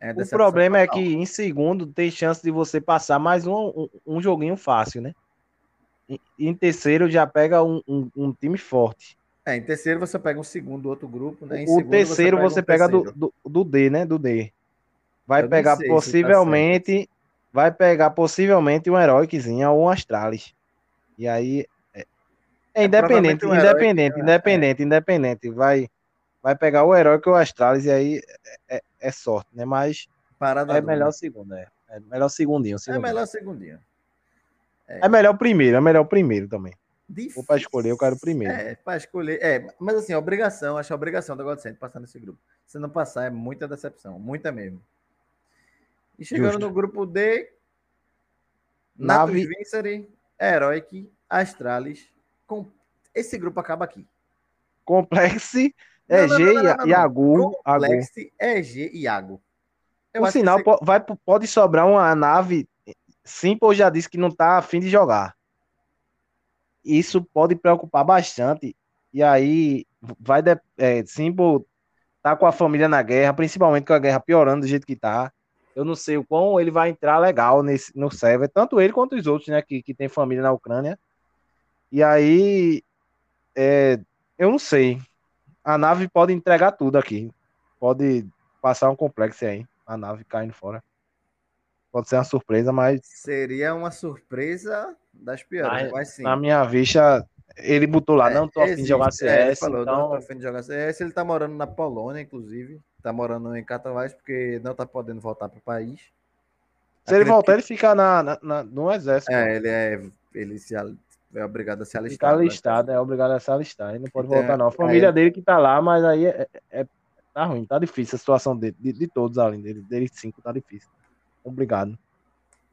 É, o problema é que em segundo tem chance de você passar mais um, um, um joguinho fácil, né? Em, em terceiro já pega um, um, time forte. É, em terceiro você pega um segundo outro grupo, né? Em o terceiro você pega, você pega do, do, do, D, né? Do D. Vai Eu pegar tá possivelmente. Tá vai pegar possivelmente um Heroiczinho ou um Astralis. E aí é independente, um independente, independente, é. independente. Vai, vai pegar o herói que o Astralis e aí é, é, é sorte, né? Mas Parada é melhor o segundo, é. É melhor segundinho, segundinho. É melhor segundinho. É. é melhor primeiro, é melhor primeiro também. Difícil. para escolher, eu quero primeiro. É, para escolher. É, mas assim, obrigação, acho a obrigação do Godsend passar nesse grupo. Se não passar, é muita decepção, muita mesmo. E chegando Justo. no grupo D, Nave Vincere, Heroic, Astralis, com... Esse grupo acaba aqui. Complexi, EG e Agu. Complexi, EG e Agu. O sinal você... vai, pode sobrar uma nave. Simple já disse que não está afim de jogar. Isso pode preocupar bastante. E aí vai de, é, Simple tá com a família na guerra, principalmente com a guerra piorando do jeito que tá. Eu não sei o quão ele vai entrar legal nesse, no server, tanto ele quanto os outros, né, que, que tem família na Ucrânia. E aí, é, eu não sei. A nave pode entregar tudo aqui. Pode passar um complexo aí. A nave caindo fora. Pode ser uma surpresa, mas. Seria uma surpresa das piores, na, mas sim. Na minha vista, ele botou lá, é, não tô afim de jogar CS. É, ele falou, então... não tô afim de jogar CS. Ele tá morando na Polônia, inclusive. Tá morando em Katowice, porque não tá podendo voltar pro país. Se Acredito ele voltar, que... ele fica na, na, na, no exército. É, ele é. Ele se é obrigado a se alistar. Fica né? alistado, né? é obrigado a se alistar. Ele não pode voltar, não. A família aí... dele que tá lá, mas aí é, é, tá ruim, tá difícil a situação dele, de, de todos além dele. Dele cinco tá difícil. Obrigado.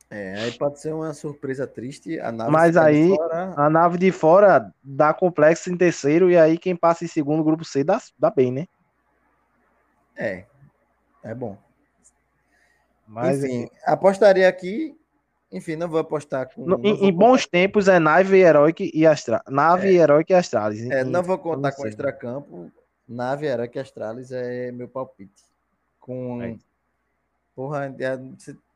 É, aí pode ser uma surpresa triste. A nave mas aí, fora... a nave de fora dá complexo em terceiro, e aí quem passa em segundo, grupo C, dá, dá bem, né? É, é bom. Mas, Enfim, apostaria aqui enfim, não vou apostar com. No, em, em bons tempos é Nave Heroic e Astral. Nave é. Heroic e Astralis. É, não vou contar com Extracampo. Nave Heroic e Astralis é meu palpite. Com. É. Porra, não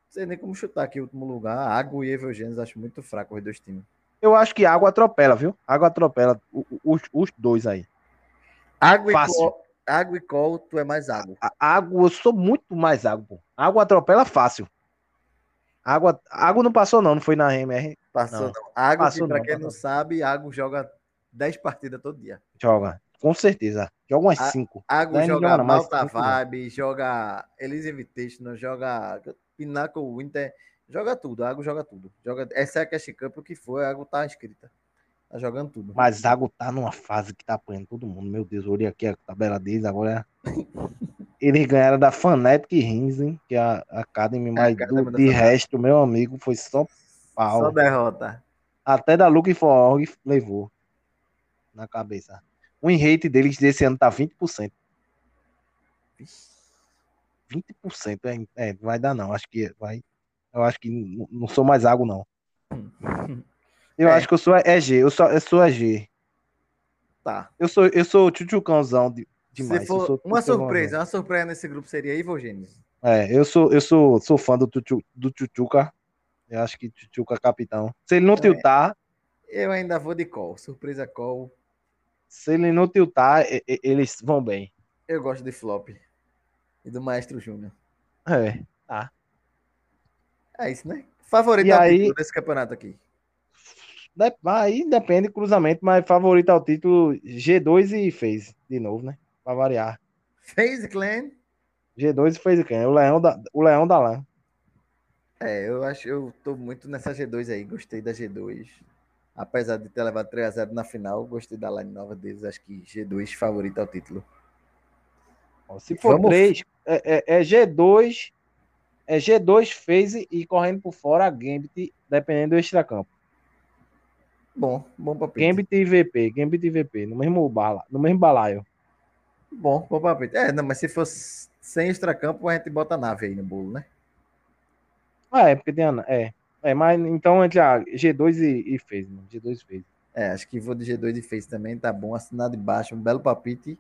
sei nem como chutar aqui o último lugar. Água e Evelgenes acho muito fraco os dois times. Eu acho que água atropela, viu? Água atropela os, os dois aí. Água Fácil. e col, água e col, tu é mais água. A, água, eu sou muito mais água, pô. Água atropela fácil. Água, água não passou, não, não foi na MR. Passou, não. não. Água, passou, que, pra não, quem passou. não sabe, Água joga 10 partidas todo dia. Joga, com certeza. Joga umas 5. Água joga joga Malta Vibe, joga Elise Invitational, joga Pinnacle Winter, joga tudo. Água joga tudo. Joga, essa é a Cash Cup, o que foi, a Água tá escrita. Tá jogando tudo. Mas Água tá numa fase que tá apanhando todo mundo. Meu Deus, olhei aqui a tabela deles, agora. Eles ganharam da Fnatic Rinsen, que é a Academy, é mas do, de resto, meu amigo, foi só pau. Só derrota. Até da Luke for Org levou na cabeça. O rate deles desse ano tá 20%. 20%. É, é, vai dar não. Acho que vai. Eu acho que não, sou mais água, não. Eu é. acho que eu sou EG. Eu sou, eu sou EG. Tá. Eu sou, eu sou tchutchucãozão de, demais. Se for uma surpresa, uma surpresa nesse grupo seria Ivo Gênesis. É, eu sou, eu sou, sou fã do, Tutu, do Tchutchuca. Eu acho que Tchutchuca é capitão. Se ele não é. tiltar. Eu ainda vou de call. Surpresa call. Se ele não tiltar, eles vão bem. Eu gosto de flop. E do Maestro Júnior. É, tá. É isso, né? Favorito aí, desse campeonato aqui. Aí depende do cruzamento, mas favorito ao título G2 e fez de novo, né? Pra variar. Fez Clan? G2 e fez Clan. O Leão da, o Leão da Lã. É, eu acho eu tô muito nessa G2 aí. Gostei da G2. Apesar de ter levado 3x0 na final, gostei da line nova deles. Acho que G2 favorito ao título. Se for Vamos... 3, é, é, é, G2, é G2 phase e correndo por fora a Gambit, dependendo do extracampo. Bom, bom papel. Gambit e VP, Gambit e VP, no mesmo bala, no mesmo balaio. Bom, bom papel. É, não, mas se fosse sem extracampo, a gente bota a nave aí no bolo, né? Ah, é, porque tem a, é. É, mas então entre a G2 e, e fez, né? G2 fez. É, acho que vou de G2 e fez também, tá bom, assinado embaixo, um belo papite.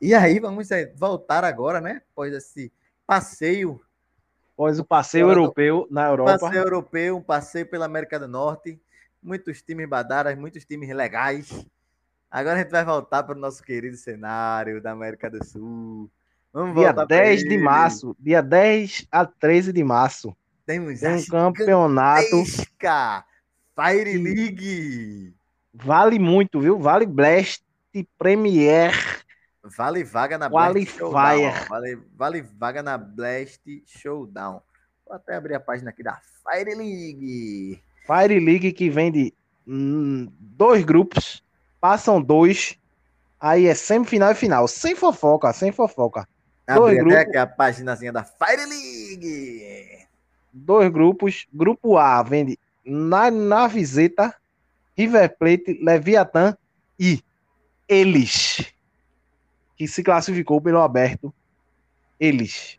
E aí, vamos voltar agora, né? Após esse passeio. Após o passeio europeu na Europa. Passeio europeu, um passeio pela América do Norte. Muitos times badaras, muitos times legais. Agora a gente vai voltar para o nosso querido cenário da América do Sul. Vamos dia 10 de março. Dia 10 a 13 de março. Temos Tem um campeonato. Fire League. Vale muito, viu? Vale Blast Premier Vale vaga na Blast Showdown. Vale, vale vaga na Blast Showdown. Vou até abrir a página aqui da Fire League. Fire League que vem de hum, dois grupos, passam dois, aí é semifinal e final, sem fofoca, sem fofoca. Abri dois grupos, aqui a páginazinha da Fire League. Dois grupos, grupo A vende na, River Plate, Leviathan e eles que se classificou pelo aberto, eles.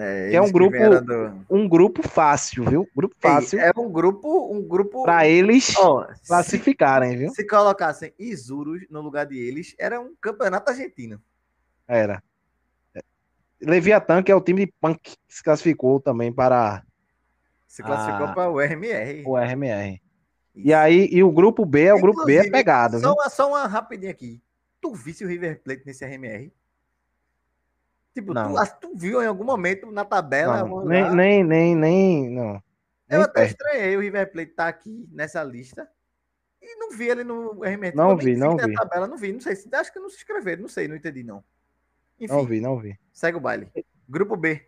É, é um grupo, do... um grupo fácil, viu? Grupo fácil. É um grupo, um grupo para eles oh, classificarem, se, viu? Se colocassem Isurus no lugar de eles, era um campeonato argentino. Era. Leviatã, que é o time de punk que se classificou também para se classificou a... para o RMR. O RMR. Isso. E aí, e o grupo B é o grupo B é pegado. Só uma, só uma rapidinha aqui. Tu visse o River Plate nesse RMR? Tipo, tu, tu, viu em algum momento na tabela? Não, nem, nem, nem, nem, não. Eu nem até perto. estranhei o River Plate estar tá aqui nessa lista e não vi ele no RMR. Não vi, não vi. tabela, não vi, não sei se acho que não se inscreveram, não sei, não entendi não. Enfim, não vi, não vi. Segue o baile. Grupo B.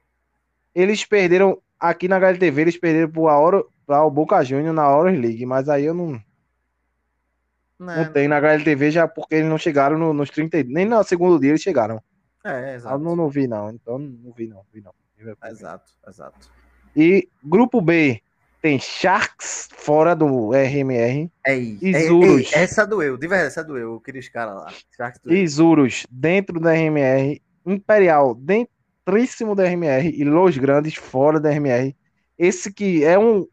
Eles perderam aqui na HLTV, eles perderam para o Boca Juniors na Horus League, mas aí eu não não, não tem na HLTV já porque eles não chegaram no, nos 30. Nem no segundo dia eles chegaram. É, exato. Eu não, não vi, não. Então não vi, não. Vi, não. Exato, exato. E grupo B tem Sharks fora do RMR. Isurus. Ei, essa doeu, de verdade, essa doeu. Eu queria os caras lá. Sharks Isurus dentro do RMR. Imperial dentríssimo do RMR. E Los Grandes fora do RMR. Esse que é um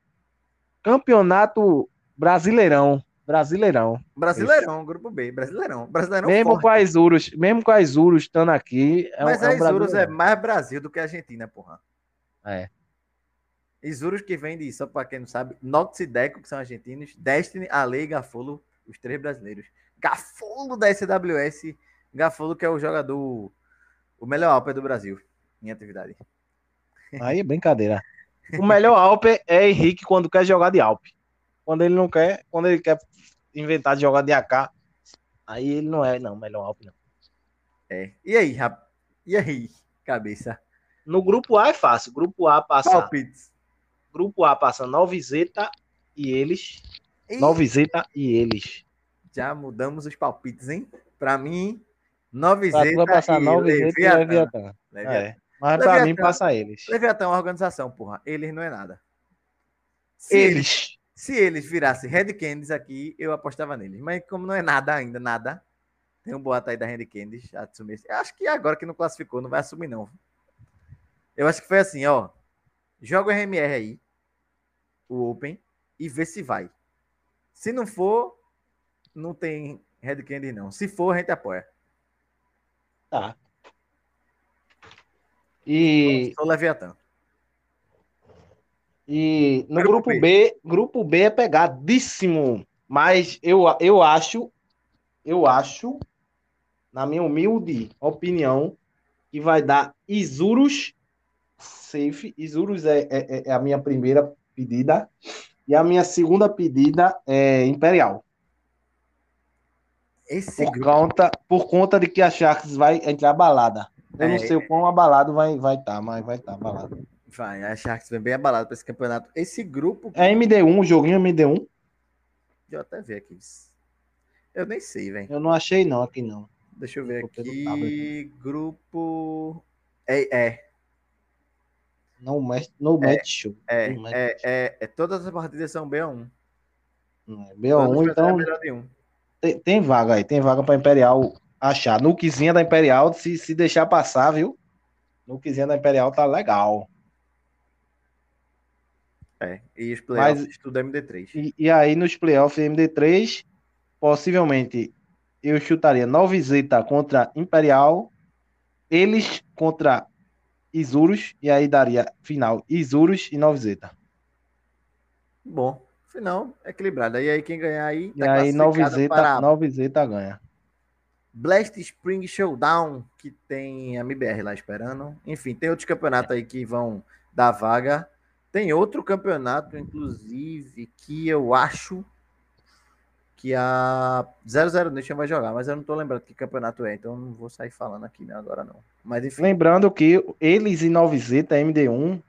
campeonato brasileirão Brasileirão. Brasileirão, grupo B, Brasileirão. Brasileirão mesmo forte. com as Urus, mesmo com as Urus estando aqui. É Mas um, as é Urus é mais Brasil do que a Argentina, porra. É. Isurus que vem de, só para quem não sabe, Nox e Deco, que são argentinos, Destiny, Ale e Gafolo, os três brasileiros. Gafolo da SWS, Gafolo que é o jogador, o melhor Alper do Brasil em atividade. Aí é brincadeira. O melhor Alper é Henrique quando quer jogar de Alpe. Quando ele não quer, quando ele quer inventar de jogar de AK, aí ele não é, não, melhor Alp, não. É. E aí, rap... E aí, cabeça? No grupo A é fácil. Grupo A passa. Palpites. Grupo A passa Novizeta e eles. E... Novizeta e eles. Já mudamos os palpites, hein? Pra mim, Novizeta vai passar e Novizeta Leviatã. e Leviatã. Leviatã. É. Mas Leviatã, pra mim passa eles. Leviatã é uma organização, porra. Eles não é nada. Se eles. Se eles virassem Red Candies aqui, eu apostava neles. Mas como não é nada ainda, nada. Tem um boato aí da Red Candies. Assumir. Acho que agora que não classificou, não vai assumir, não. Eu acho que foi assim, ó. Joga o RMR aí, o Open, e vê se vai. Se não for, não tem Red Candy, não. Se for, a gente apoia. Tá. E. Sou Leviatã. E no grupo, grupo B. B, grupo B é pegadíssimo. Mas eu, eu acho, eu acho, na minha humilde opinião, que vai dar Isurus safe. Isurus é, é, é a minha primeira pedida. E a minha segunda pedida é Imperial. Esse por, grupo... conta, por conta de que a Sharks vai entrar balada. Eu é, não sei o quão abalado vai estar, vai tá, mas vai estar tá abalado. Vai, a Sharks vem bem abalado para esse campeonato. Esse grupo. É MD1, o joguinho MD1. Deixa eu até ver aqui. Eu nem sei, velho. Eu não achei, não, aqui não. Deixa eu ver aqui. Grupo. É, é. No match, no é, match show. É, é, é, é, todas as partidas são B1. B1, então. É tem, tem, vaga aí, tem vaga para Imperial achar. No quizinha da Imperial, se, se deixar passar, viu? No quizinha da Imperial tá legal. É, e os playoffs Mas, tudo MD3. E, e, aí nos playoffs MD3, possivelmente eu chutaria Zeta contra Imperial, eles contra Isurus, e aí daria final Isurus e Zeta. Bom, final equilibrado. E aí quem ganhar aí. Tá e aí Novizeta, para... Novizeta ganha. Blast Spring Showdown, que tem a MBR lá esperando. Enfim, tem outros campeonatos aí que vão dar vaga. Tem outro campeonato, inclusive, que eu acho que a 00 Nation vai jogar, mas eu não tô lembrando que campeonato é, então não vou sair falando aqui né, agora não. Mas enfim. Lembrando que eles em Novizeta MD1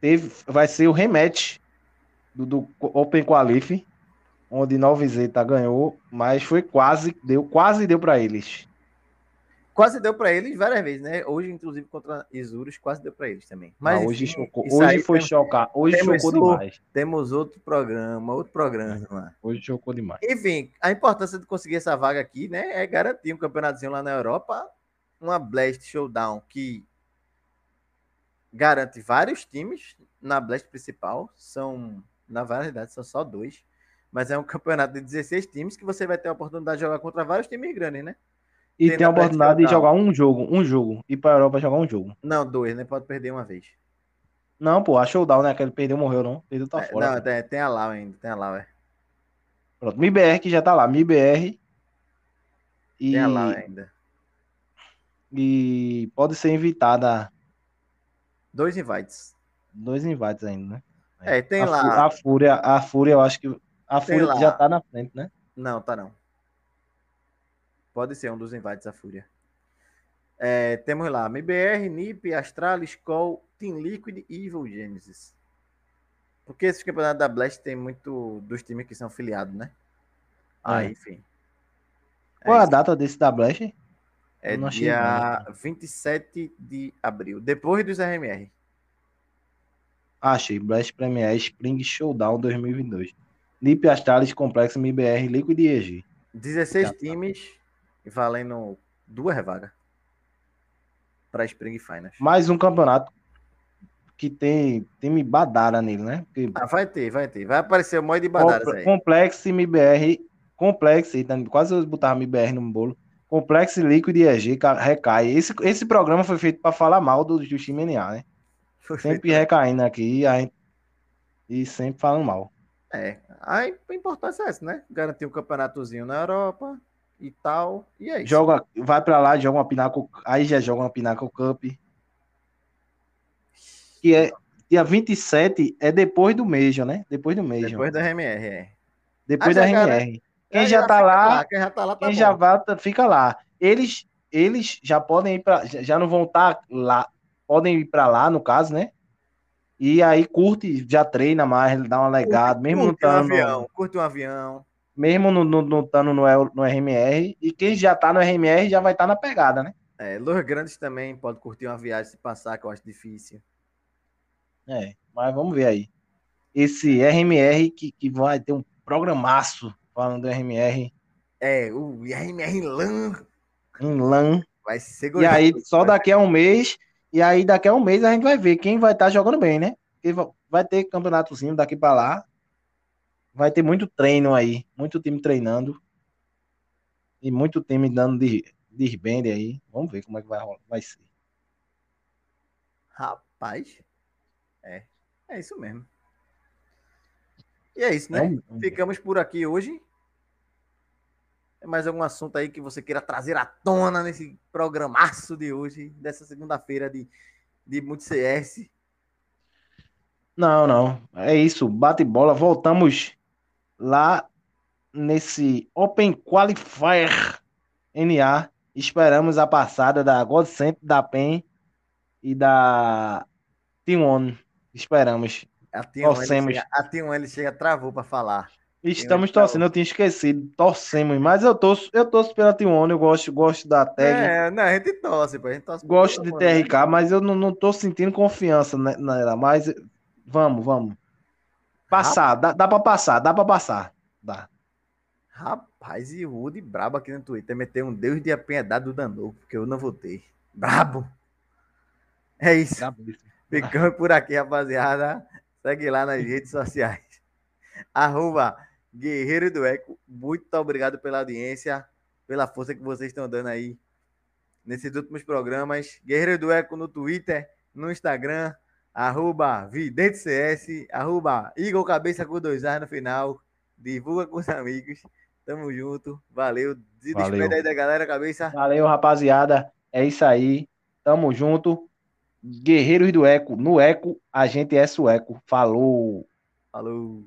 teve, vai ser o rematch do, do Open Qualify, onde Novizeta ganhou, mas foi quase, deu, quase deu para eles. Quase deu para eles várias vezes, né? Hoje, inclusive, contra Isurus, quase deu para eles também. Mas ah, hoje enfim, chocou. Hoje foi chocar. Hoje chocou demais. Temos outro programa, outro programa. Hoje chocou demais. Enfim, a importância de conseguir essa vaga aqui, né? É garantir um campeonatozinho lá na Europa. Uma Blast Showdown que garante vários times na Blast principal. São, na verdade, são só dois. Mas é um campeonato de 16 times que você vai ter a oportunidade de jogar contra vários times grandes, né? E tem, tem a oportunidade de jogar um jogo, um jogo. E para a Europa jogar um jogo. Não, dois, né? Pode perder uma vez. Não, pô, a showdown, né? Que ele perdeu, morreu, não. Perdeu, tá é, fora. Não, tem, tem, a lá ainda, tem a lá, é. Pronto, MIBR que já tá lá, MIBR. E... Tem a lá ainda. E pode ser invitada. Dois invites. Dois invites ainda, né? É, tem a, lá. A Fúria, a Fúria, eu acho que. A tem Fúria lá. já tá na frente, né? Não, tá não. Pode ser um dos invites à Fúria. É, temos lá MBR, NIP, Astralis, Call, Team Liquid e Evil Genesis. Porque esse campeonato da Blast tem muito dos times que são filiados, né? Ah, é. enfim. Qual é a data desse da Blast? É dia 27 de abril, depois dos RMR. Achei. Blast Premier Spring Showdown 2022. NIP Astralis, Complexo, MBR, Liquid e EG. 16 Já times, valendo duas vagas para Spring Finals. Mais um campeonato que tem time Badara nele, né? Porque... Ah, vai ter, vai ter. Vai aparecer o mod de Badara aí. Complexo MBR, Complexo, quase eu botava MBR no bolo. Complexo Liquid e EG recai. Esse, esse programa foi feito para falar mal do, do time NA, né? Foi sempre feito. recaindo aqui e sempre falando mal. É, a importância é essa, né? Garantir um campeonatozinho na Europa, e tal. E é isso. Joga, vai para lá, joga uma Pinaco, aí já joga uma Pinaco Cup. Que é dia 27 é depois do Major, né? Depois do Major. Depois da RMR, é. Depois ah, da RMR. Quem, já, já tá lá, lá, quem já tá lá, tá quem já vai, fica lá. Eles eles já podem ir para já não vão estar tá lá, podem ir para lá no caso, né? E aí curte, já treina mais, dá uma legada, mesmo curte um avião, curte um avião mesmo no, no, no, no, no RMR, e quem já tá no RMR já vai estar tá na pegada, né? É, Los Grandes também pode curtir uma viagem se passar, que eu acho difícil. É, mas vamos ver aí. Esse RMR que, que vai ter um programaço falando do RMR. É, o RMR LAN. Em LAN. Vai ser E aí, só daqui a um mês, E aí, daqui a um mês, a gente vai ver quem vai estar tá jogando bem, né? Porque vai ter campeonatozinho daqui para lá. Vai ter muito treino aí, muito time treinando. E muito time dando de, de band aí. Vamos ver como é que vai, vai ser. Rapaz. É. É isso mesmo. E é isso, né? Ficamos por aqui hoje. Tem mais algum assunto aí que você queira trazer à tona nesse programaço de hoje, dessa segunda-feira de, de muito CS? Não, não. É isso. Bate bola. Voltamos lá nesse Open Qualifier NA. Esperamos a passada da God Center, da PEN e da T1. Esperamos. A Torcemos. a T1 chega, travou para falar. Estamos torcendo, eu tinha esquecido. Torcemos, mas eu torço, eu torço pela T1, eu gosto, gosto da tag. É, não, a gente torce, a gente torce Gosto de TRK, né? mas eu não, não tô sentindo confiança nela. Mas vamos, vamos. Passar, dá, dá pra passar, dá pra passar. Dá. Rapaz, e o Woody brabo aqui no Twitter meteu um Deus de apenhedade do Danovo, porque eu não votei. Brabo. É isso. Ficamos por aqui, rapaziada. Segue lá nas redes sociais. Arroba Guerreiro do Eco. Muito obrigado pela audiência, pela força que vocês estão dando aí nesses últimos programas. Guerreiro do Eco no Twitter, no Instagram, arroba VidenteCS, arroba Igor Cabeça com dois ar no final. Divulga com os amigos. Tamo junto. Valeu. Se despede aí da galera, cabeça. Valeu, rapaziada. É isso aí. Tamo junto. Guerreiros do Eco. No Eco, a gente é sueco. Falou. Falou.